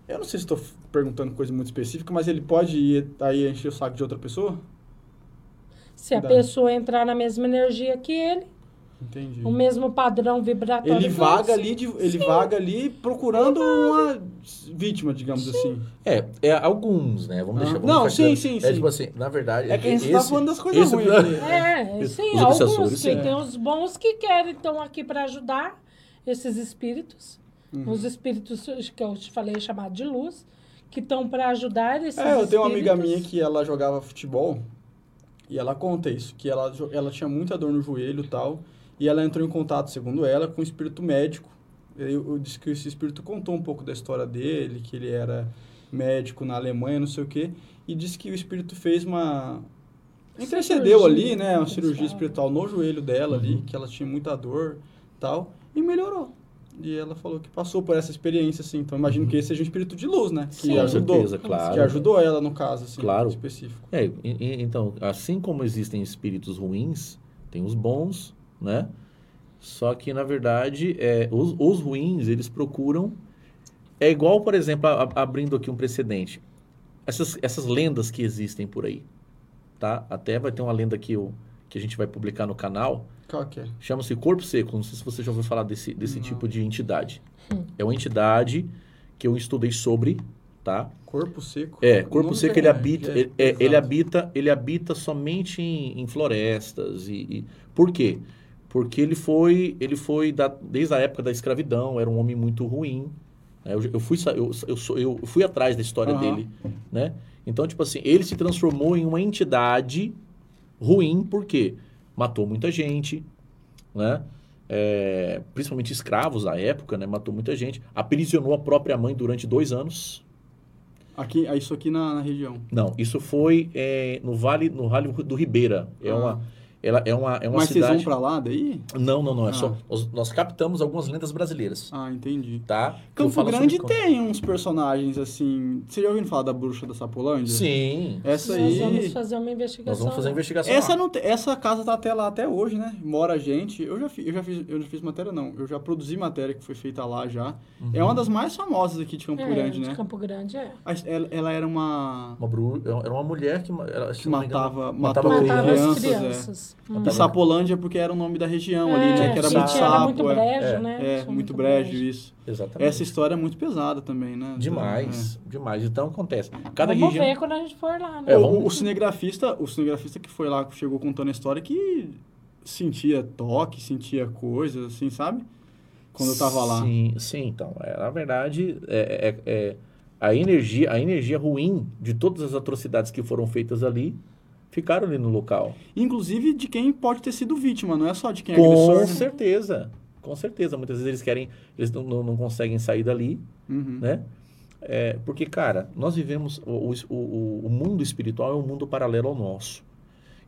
Eu não sei se estou perguntando coisa muito específica, mas ele pode ir aí encher o saco de outra pessoa? Se a Dá. pessoa entrar na mesma energia que ele, Entendi. o mesmo padrão vibratório. Ele vaga ali, de, ele vaga ali procurando uma vítima, digamos assim. É, é alguns, né? Vamos Ah. deixar. vamos Não, sim, sim, É sim. tipo assim, na verdade. É que a gente tá falando das coisas esse- ruins aqui. É, Os sim, obsessores, alguns que sim. tem os bons que querem estão aqui para ajudar esses espíritos, Uhum. os espíritos que eu te falei chamado de luz, que estão para ajudar esses É, eu tenho uma amiga espíritos. minha que ela jogava futebol e ela conta isso, que ela, ela tinha muita dor no joelho e tal, e ela entrou em contato, segundo ela, com um espírito médico. Eu, eu disse que esse espírito contou um pouco da história dele, que ele era médico na Alemanha, não sei o quê, e disse que o espírito fez uma... Intercedeu ali, né, uma cirurgia espiritual no joelho dela ali, Uhum. que ela tinha muita dor e tal, e melhorou. E ela falou que passou por essa experiência, assim. Então, imagino que esse seja um espírito de luz, né? Que Sim. Ajudou. certeza, claro. Que ajudou ela, no caso, assim, Claro. específico. É, e- e- então, assim como existem espíritos ruins, tem os bons, né? Só que, na verdade, é, os, os ruins, eles procuram... É igual, por exemplo, a- a- abrindo aqui um precedente. Essas, essas lendas que existem por aí, tá? Até vai ter uma lenda que, eu, que a gente vai publicar no canal, Qual que é? Chama-se corpo seco. Não sei se você já ouviu falar desse, desse Não. tipo de entidade. Hum. É uma entidade que eu estudei sobre, tá? Corpo seco? É, corpo seco ele é- habita, é ele, é, ele habita, ele habita somente em, em florestas e, e- por quê? Porque ele foi, ele foi da, desde a época da escravidão, era um homem muito ruim. né? Eu, eu fui, eu, eu, eu fui atrás da história Aham. dele, né? Então tipo assim, ele se transformou em uma entidade ruim porque matou muita gente, né? É, principalmente escravos da época, né? Matou muita gente. Aprisionou a própria mãe durante dois anos. Aqui, é isso aqui na, na região. Não, isso foi é, no Vale, no Vale do Ribeira. É Ah. uma, ela é uma, é uma Mas vocês cidade. vão pra lá daí? Não, não, não. É Ah. só nós, nós captamos algumas lendas brasileiras, Ah, entendi. tá? Campo Grande sobre- tem uns personagens assim. Você já ouviu falar da bruxa da Sapolândia? Sim. Essa Nós aí. vamos fazer uma investigação. Nós vamos fazer a lá. investigação. Essa, não te- essa casa tá até lá até hoje, né? Mora gente. Eu já, fi- eu já fiz, eu já fiz matéria, não. Eu já produzi matéria que foi feita lá já. É uma das mais famosas aqui de Campo É, Grande, de né? Campo Grande é. A- Ela, ela era uma. Uma bru... Era uma mulher que, ela, Que me engano, matava- matava Matava crianças. as crianças, é. Hum. E Sapolândia porque era o nome da região ali, né? Que era sim, muito tinha- era sapo. muito é. brejo, É. né? É, Tinha muito brejo, isso. Exatamente. Essa história é muito pesada também, né? Demais, demais. Então acontece. Cada Vamos região. ver quando a gente for lá, É. né? É, O- vamos- o, cinegrafista, o cinegrafista que foi lá, que chegou contando a história, que sentia toque, sentia coisas, assim, sabe? Quando eu tava lá. Sim, sim. Então, é, na verdade, é, é- é- a energia, a energia ruim de todas as atrocidades que foram feitas ali ficaram ali no local. Inclusive de quem pode ter sido vítima, não é só de quem é Com agressor. né? certeza. Com certeza. Muitas vezes eles querem, eles não, não, não conseguem sair dali, Uhum. né? É, porque, cara, nós vivemos. O, o, o- o mundo espiritual é um mundo paralelo ao nosso.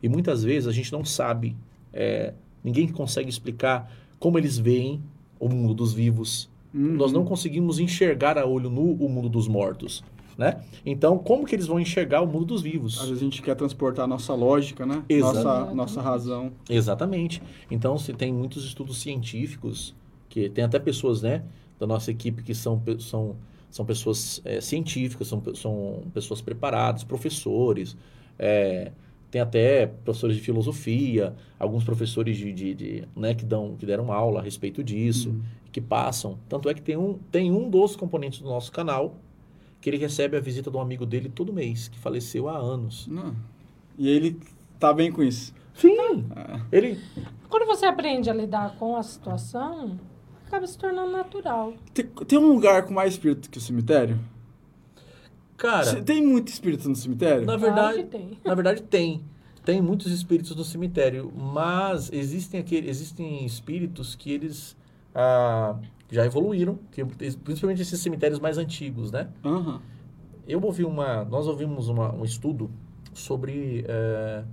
E muitas vezes a gente não sabe, é, ninguém consegue explicar como eles veem o mundo dos vivos. Uhum. Nós não conseguimos enxergar a olho nu o mundo dos mortos, né? Então, como que eles vão enxergar o mundo dos Às vivos? vezes a gente quer transportar a nossa lógica, né? Exato. Nossa, nossa razão. Exatamente. Então, se tem muitos estudos científicos, que tem até pessoas, né, da nossa equipe que são, são, são pessoas é, científicas, são, são pessoas preparadas, professores, é, tem até professores de filosofia, alguns professores de, de, de, né, que, dão, que deram aula a respeito disso, Uhum. que passam. Tanto é que tem um, tem um dos componentes do nosso canal que ele recebe a visita de um amigo dele todo mês, que faleceu há anos. Não. E ele tá bem com isso. Sim! É. Ele, Quando você aprende a lidar com a situação, acaba se tornando natural. Tem, tem um lugar com mais espírito que o cemitério? cara... Tem muito espírito no cemitério? Na verdade, tem. na verdade tem. Tem muitos espíritos no cemitério, mas existem aquele, existem espíritos que eles ah, já evoluíram, que, principalmente esses cemitérios mais antigos, né? Aham. Eu ouvi uma, nós ouvimos uma- um estudo sobre eh,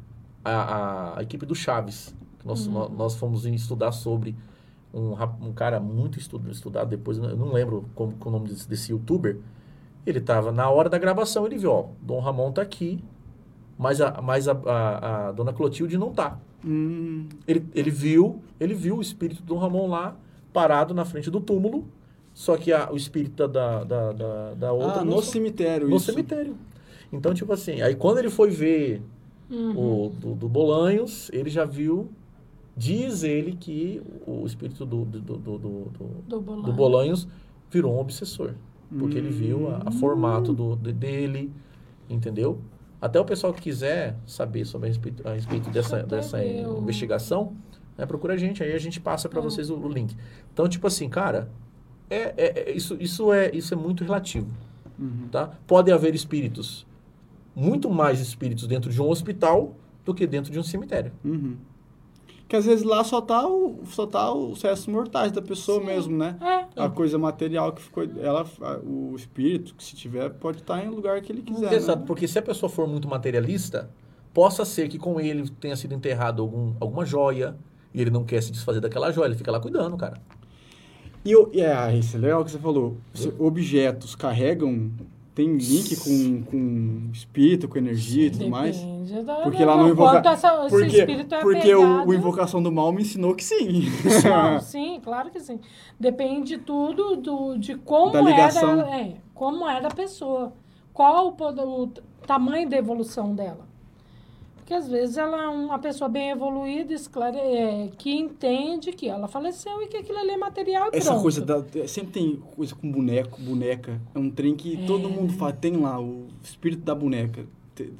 a, a equipe do Chaves. Nós, Uhum. nó- nós fomos estudar sobre um, um cara muito estu- estudado, depois eu não lembro como, qual o nome desse, desse youtuber. Ele estava na hora da gravação, ele viu, ó, Dom Ramon tá aqui, mas a, mas a, a, a dona Clotilde não tá. Hum, Ele, ele viu, ele viu o espírito do Dom Ramon lá, parado na frente do túmulo, só que a- o espírito da, da, da, da outra ah, no só- cemitério no isso. cemitério. Então, tipo assim, aí quando ele foi ver Uhum. o do, do Bolanhos, ele já viu, diz ele que o espírito do, do, do, do, do- do Bolanhos virou um obsessor. Porque ele viu a, a formato do, de- dele, entendeu? Até o pessoal que quiser saber sobre a respeito, a respeito dessa, dessa investigação, né, procura a gente, aí a gente passa para É. vocês o, o link. Então, tipo assim, cara, é, é- é- isso, isso, é, isso é muito relativo Uhum. tá? Pode haver espíritos, muito mais espíritos dentro de um hospital do que dentro de um cemitério. Uhum. Que às vezes lá só tá, o, só tá os restos mortais da pessoa Sim. mesmo, né? É. A coisa material que ficou. Ela, o espírito, que se tiver, pode estar em lugar que ele quiser. Exato, né? porque se a pessoa for muito materialista, possa ser que com ele tenha sido enterrado algum, alguma joia e ele não quer se desfazer daquela joia, ele fica lá cuidando, cara. E o- é, isso é legal que você falou. Se objetos carregam. Tem link com, com espírito, com energia e tudo mais. Depende da, Porque lá no invoca... essa, esse porque espírito é porque o, o Invocação do Mal me ensinou que sim. Não, sim, claro que sim. Depende tudo do, de como Da ligação. era, é, como era a pessoa. Qual o, o tamanho da evolução dela. Porque às vezes ela é uma pessoa bem evoluída, esclare, é, que entende que ela faleceu e que aquilo ali é material e Essa pronto. coisa da. Sempre tem coisa com boneco, boneca. É um trem que É, todo mundo né? fala. Tem lá o espírito da boneca.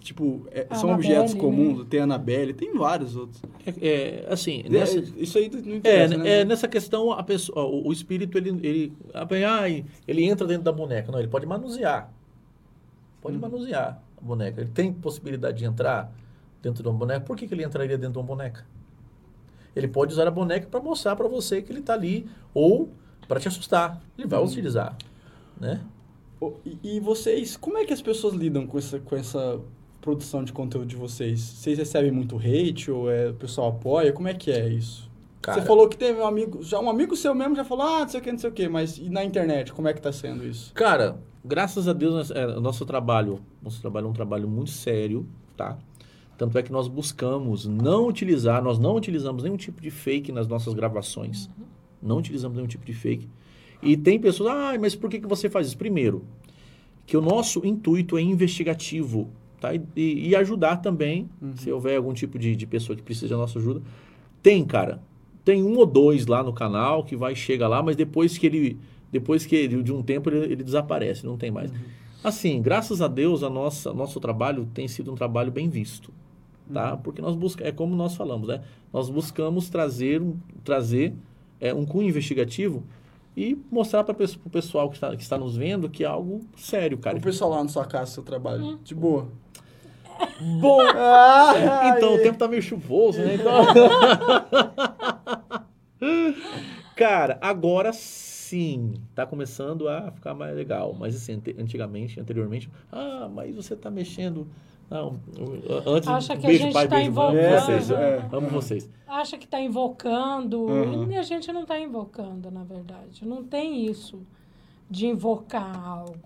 Tipo, é- são objetos né? comuns. Tem a Annabelle, tem vários outros. É, é, assim, É, nessa, isso aí não é, interessa, né? é, nessa questão, a pessoa, o, o espírito, ele, ele, ah, ele entra dentro da boneca. Não, ele pode manusear. Pode Hum. manusear a boneca. Ele tem possibilidade de entrar dentro de uma boneca. Por que, que ele entraria dentro de uma boneca? Ele pode usar a boneca para mostrar para você que ele está ali ou para te assustar. Ele vai utilizar, né? E, e vocês, como é que as pessoas lidam com essa, com essa produção de conteúdo de vocês? Vocês recebem muito hate ou é, o pessoal apoia? Como é que é isso? Cara, Você falou que teve um amigo, já um amigo seu mesmo já falou, ah, não sei o que, não sei o que, mas e na internet, como é que tá sendo isso? Cara, graças a Deus, é, nosso trabalho, nosso trabalho é um trabalho muito sério, tá? Tanto é que nós buscamos não utilizar, nós não utilizamos nenhum tipo de fake nas nossas gravações. Não utilizamos nenhum tipo de fake. E tem pessoas, ah, mas por que, que você faz isso? Primeiro, que o nosso intuito é investigativo, tá? E, e- ajudar também, se houver algum tipo de, de pessoa que precisa da nossa ajuda. Tem, cara, tem um ou dois lá no canal que vai, chega lá, mas depois que ele, depois que ele, de um tempo ele, ele desaparece, não tem mais. Assim, graças a Deus, a nossa, nosso trabalho tem sido um trabalho bem visto, tá? Porque nós buscamos, é como nós falamos, né? Nós buscamos trazer, um- trazer é, um cunho investigativo e mostrar para o pessoal que está, que está nos vendo que é algo sério, cara. O pessoal lá na sua casa, seu trabalho, Hum. de boa. Bom, Ah, então, o tempo tá meio chuvoso, né? Então... Cara, agora sim, tá começando a ficar mais legal. Mas assim, antigamente, anteriormente, ah, mas você tá mexendo. Não, antes Acha que a beijo gente pai, tá beijo mãe, amo invocando. vocês. É. Amo vocês. Acha que está invocando. Uhum. E a gente não está invocando, na verdade. Não tem isso de invocar algo.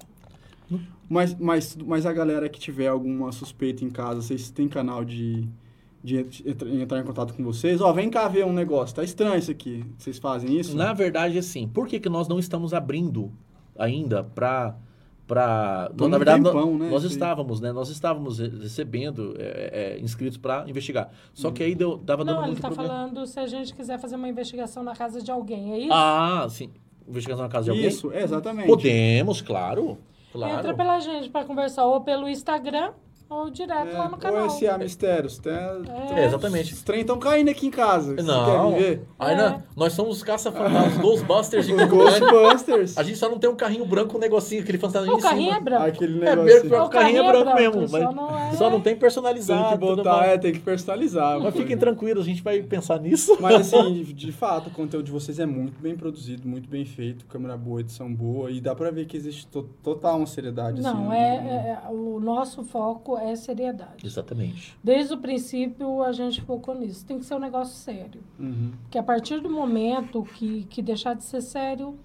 Mas, mas, mas a galera que tiver alguma suspeita em casa, vocês têm canal de, de entra- entrar em contato com vocês? Ó, vem cá ver um negócio, tá estranho isso aqui. Vocês fazem isso? Na verdade, assim, por que, que nós não estamos abrindo ainda para para na verdade tempão, nós, né, nós estávamos né nós estávamos re- recebendo é, é, inscritos para investigar. Só que aí deu, dava dando Não, ele muito está falando se a gente quiser fazer uma investigação na casa de alguém, é isso? ah sim. Investigação na casa de alguém? Isso, é, exatamente. podemos claro claro. Entra pela gente para conversar ou pelo Instagram ou direto É, lá no ou canal. esse A Mistérios. Tem, É, exatamente Os trem estão caindo aqui em casa. Não quer ver? aí É. na- nós somos os caça-fantasmas Ghostbusters de. Ghostbusters. a gente só não tem um carrinho branco um negocinho aquele fantasma O em carrinho cima é branco. Aquele é negócio. verde, O o carrinho é branco, mesmo só mas não é- só não tem Tem personalizado que tudo botar, é, tem que personalizar. Mas fiquem tranquilos, a gente vai pensar nisso. Mas assim, de, de fato, o conteúdo de vocês é muito bem produzido, muito bem feito, câmera boa, edição boa, e dá pra ver que existe to- total uma seriedade. Não, assim, é, né? é- o nosso foco é seriedade. Exatamente. Desde o princípio a gente focou nisso. Tem que ser um negócio sério. Uhum. Que a partir do momento que, que deixar de ser sério,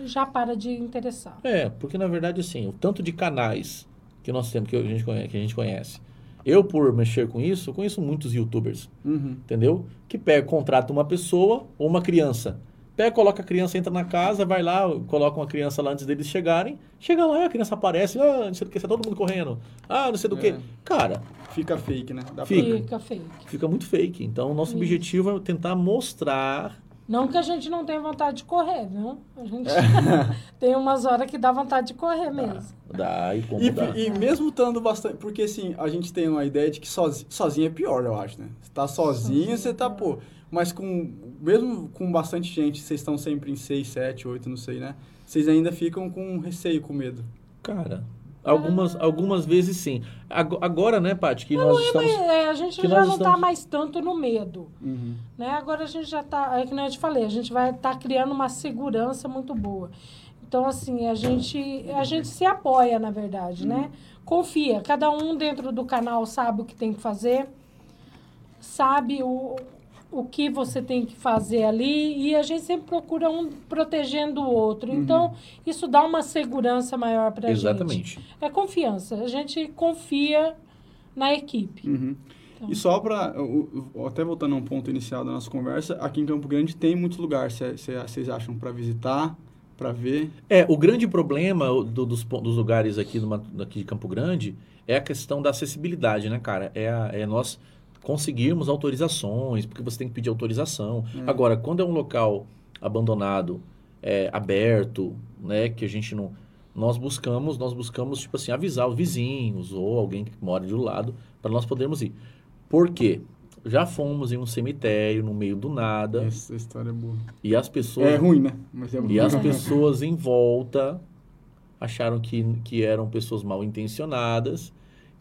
já para de interessar. É, porque na verdade, assim, o tanto de canais que nós temos, que a gente conhece, que a gente conhece. Eu, por mexer com isso, eu conheço muitos youtubers, Uhum. entendeu? Que pega, contrata uma pessoa ou uma criança. Pega, coloca a criança, entra na casa, vai lá, coloca uma criança lá antes deles chegarem. Chega lá, a criança aparece, ah, não sei do que, está todo mundo correndo. Ah, não sei do É. que. Cara, Fica fake, né? Dá Fica. Pra... Fica fake. fica muito fake. Então, o nosso Isso. objetivo é tentar mostrar Não que a gente não tenha vontade de correr, viu? A gente tem umas horas que dá vontade de correr mesmo. Dá e como E, dá. e mesmo estando bastante. Porque assim, a gente tem uma ideia de que sozinho, sozinho é pior, eu acho, né? Você tá sozinho, Sozinho você é tá, pior. pô. Mas com. Mesmo com bastante gente, vocês estão sempre em 6, 7, 8, não sei, né? Vocês ainda ficam com receio, com medo. Cara, algumas, algumas vezes sim. Ago- Agora, né, Paty, que nós Não, é, estamos... mas, é, a gente já nós não está estamos- mais tanto no medo. Uhum. Né? Agora a gente já está, é que nem eu te falei, a gente vai estar criando uma segurança muito boa. Então, assim, a gente, a gente se apoia, na verdade, né? Confia. Cada um dentro do canal sabe o que tem que fazer, sabe o, o que você tem que fazer ali, e a gente sempre procura um protegendo o outro. Então, isso dá uma segurança maior para a gente. Exatamente. É confiança. A gente confia na equipe. Uhum. Então. E só para, até voltando a um ponto inicial da nossa conversa, aqui em Campo Grande tem muitos lugares, vocês acham, para visitar, para ver? É, o grande problema do- dos, dos lugares aqui, numa, aqui de Campo Grande é a questão da acessibilidade, né, cara? É, a- é nós conseguirmos autorizações, porque você tem que pedir autorização. É. Agora, quando é um local abandonado, é, aberto, né, que a gente não... Nós buscamos, nós buscamos, tipo assim, avisar os vizinhos ou alguém que mora do lado para nós podermos ir. Por quê? Já fomos em um cemitério no meio do nada Essa história é boa. e as pessoas É ruim, né? Mas é e as pessoas em volta acharam que, que eram pessoas mal intencionadas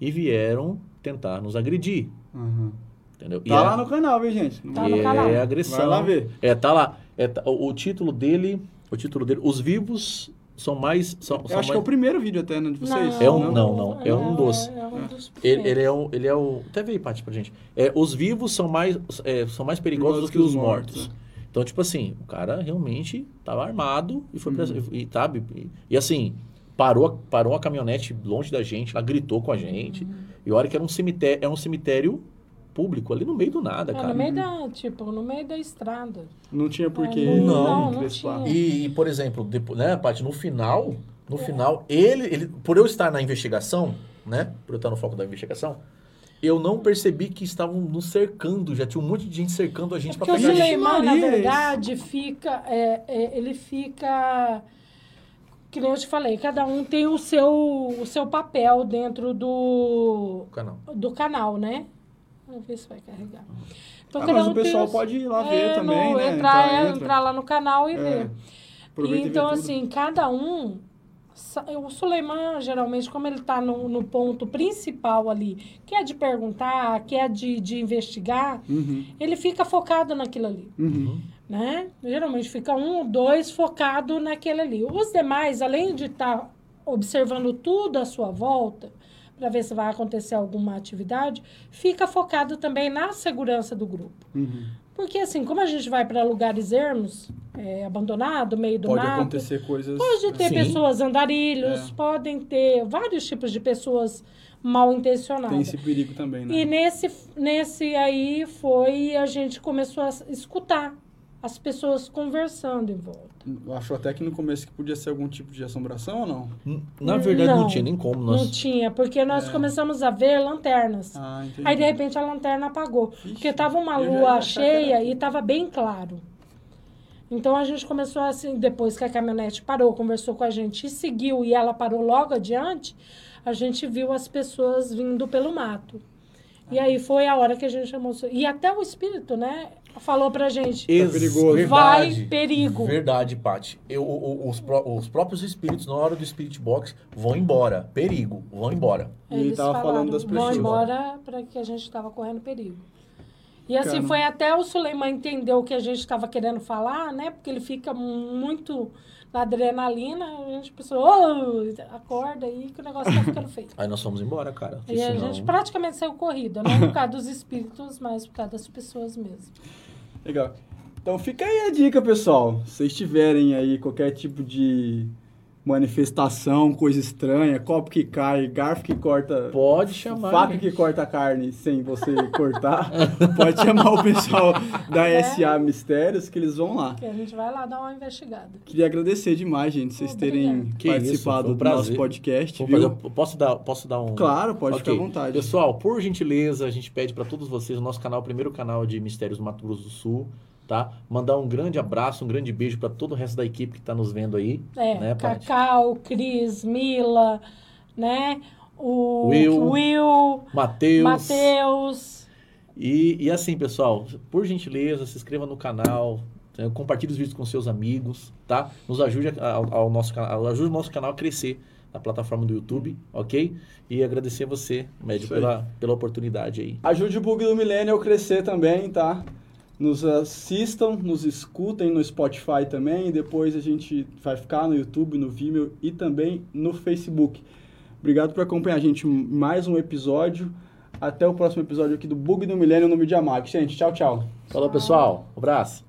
e vieram tentar nos agredir. Uhum. Entendeu? E Tá é- lá no canal, viu, gente? Não Tá e no é, canal. agressão. Vai lá ver. É, tá lá. É, tá- o, o título dele, o título dele, os vivos são mais são, Eu são acho que é o mais- primeiro vídeo até, né, de vocês. É um- não, não, é um dos. É um dos ele, ele é o ele é o até veio Paty pra gente. É, os vivos são mais é, são mais perigosos do que os mortos. Então, tipo assim, o cara realmente tava armado e foi pra, Uhum. e, sabe? E, e assim, parou, parou a caminhonete longe da gente, ela gritou com a gente. E olha que era um cemitério, é um cemitério público ali no meio do nada, É, cara. no meio da, tipo, no meio da estrada. Não tinha por que É, não, não encrespar. tinha. E, e, por exemplo, depois, né, Paty, no final, no final, ele, ele, por eu estar na investigação, né, por eu estar no foco da investigação, eu não percebi que estavam nos cercando, já tinha um monte de gente cercando a gente pra Porque o pegar a gente. Suleiman, na Maria, verdade, fica. é, é, ele fica. Que nem eu te falei, cada um tem o seu, o seu papel dentro do, Canal. do canal, né? Vamos ver se vai carregar. Então, Ah, cada mas um o pessoal os- pode ir lá é, ver também, no- né? Entrar, Então, é, entra. entrar lá no canal e É, ver. aproveita e então, tudo. assim, cada um. O Suleiman, geralmente, como ele está no, no ponto principal ali, que é de perguntar, que é de, de investigar, Uhum, ele fica focado naquilo ali, uhum. Né? Geralmente fica um ou dois focado naquele ali. Os demais, além de estar observando tudo à sua volta, para ver se vai acontecer alguma atividade, fica focado também na segurança do grupo. uhum. Porque, assim, como a gente vai para lugares ermos, é, abandonado, meio do Pode mato, acontecer coisas. Pode ter Sim. pessoas andarilhos, É. podem ter vários tipos de pessoas mal Tem intencionadas. esse perigo também, né? E nesse, nesse aí foi, a gente começou a escutar as pessoas conversando em volta. Eu Acho até que no começo que podia ser algum tipo de assombração ou não? Na verdade, não, Não. tinha nem como. Não Nós... tinha, porque nós É. começamos a ver lanternas. Ah, entendi. Aí, de repente, a lanterna apagou. Ixi, Porque tava uma lua cheia e tava bem claro. Então, a gente começou assim, depois que a caminhonete parou, conversou com a gente e seguiu, e ela parou logo adiante, a gente viu as pessoas vindo pelo mato. E aí foi a hora que a gente chamou... E até o espírito, né, falou pra gente... Ex- perigoso. Vai, perigo. Verdade, Paty. Eu, o- os, pró- os próprios espíritos, na hora do Spirit Box, vão embora. Perigo, vão embora. E ele tava falando das Vão pessoas. embora para que a gente estava correndo perigo. E assim, Caramba. foi até o Suleiman entender o que a gente estava querendo falar, né? Porque ele fica muito na adrenalina. A gente pensou, ô, acorda aí que o negócio tá ficando feio. Aí nós fomos embora, cara. E a Senão- gente praticamente saiu corrida, não por causa dos espíritos, mas por causa das pessoas mesmo. Legal. Então fica aí a dica, pessoal. Se vocês tiverem aí qualquer tipo de manifestação, coisa estranha, copo que cai, garfo que corta, Pode chamar. faca que corta a carne sem você cortar, pode chamar o pessoal da É. SA Mistérios que eles vão lá. Que a gente vai lá dar uma investigada. Queria agradecer demais, gente, vocês terem. Que participado um do nosso podcast, fazer- posso dar, posso dar um. Claro, pode Ok. ficar à vontade. Pessoal, por gentileza, a gente pede para todos vocês, o nosso canal, o primeiro canal de Mistérios do Mato Grosso do Sul, tá? Mandar um grande abraço, um grande beijo para todo o resto da equipe que está nos vendo aí. É, Né, Paty? Cacau, Cris, Mila, né? O Will. Will Matheus. Matheus. E, e assim, pessoal, por gentileza, se inscreva no canal, eh, compartilhe os vídeos com seus amigos, tá? Nos ajude a- ao, ao nosso canal, ajude o nosso canal a crescer na plataforma do YouTube, ok? E agradecer a você, Médio, pela, pela oportunidade aí. Ajude o Bug do Millennial a crescer também, tá? Nos assistam, nos escutem no Spotify também. Depois a gente vai ficar no YouTube, no Vimeo e também no Facebook. Obrigado por acompanhar a gente em mais um episódio. Até o próximo episódio aqui do Bug do Millennial no Media Max. Gente, tchau, tchau. Falou, pessoal. Um abraço.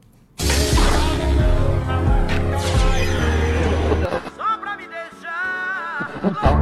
Só pra me deixar.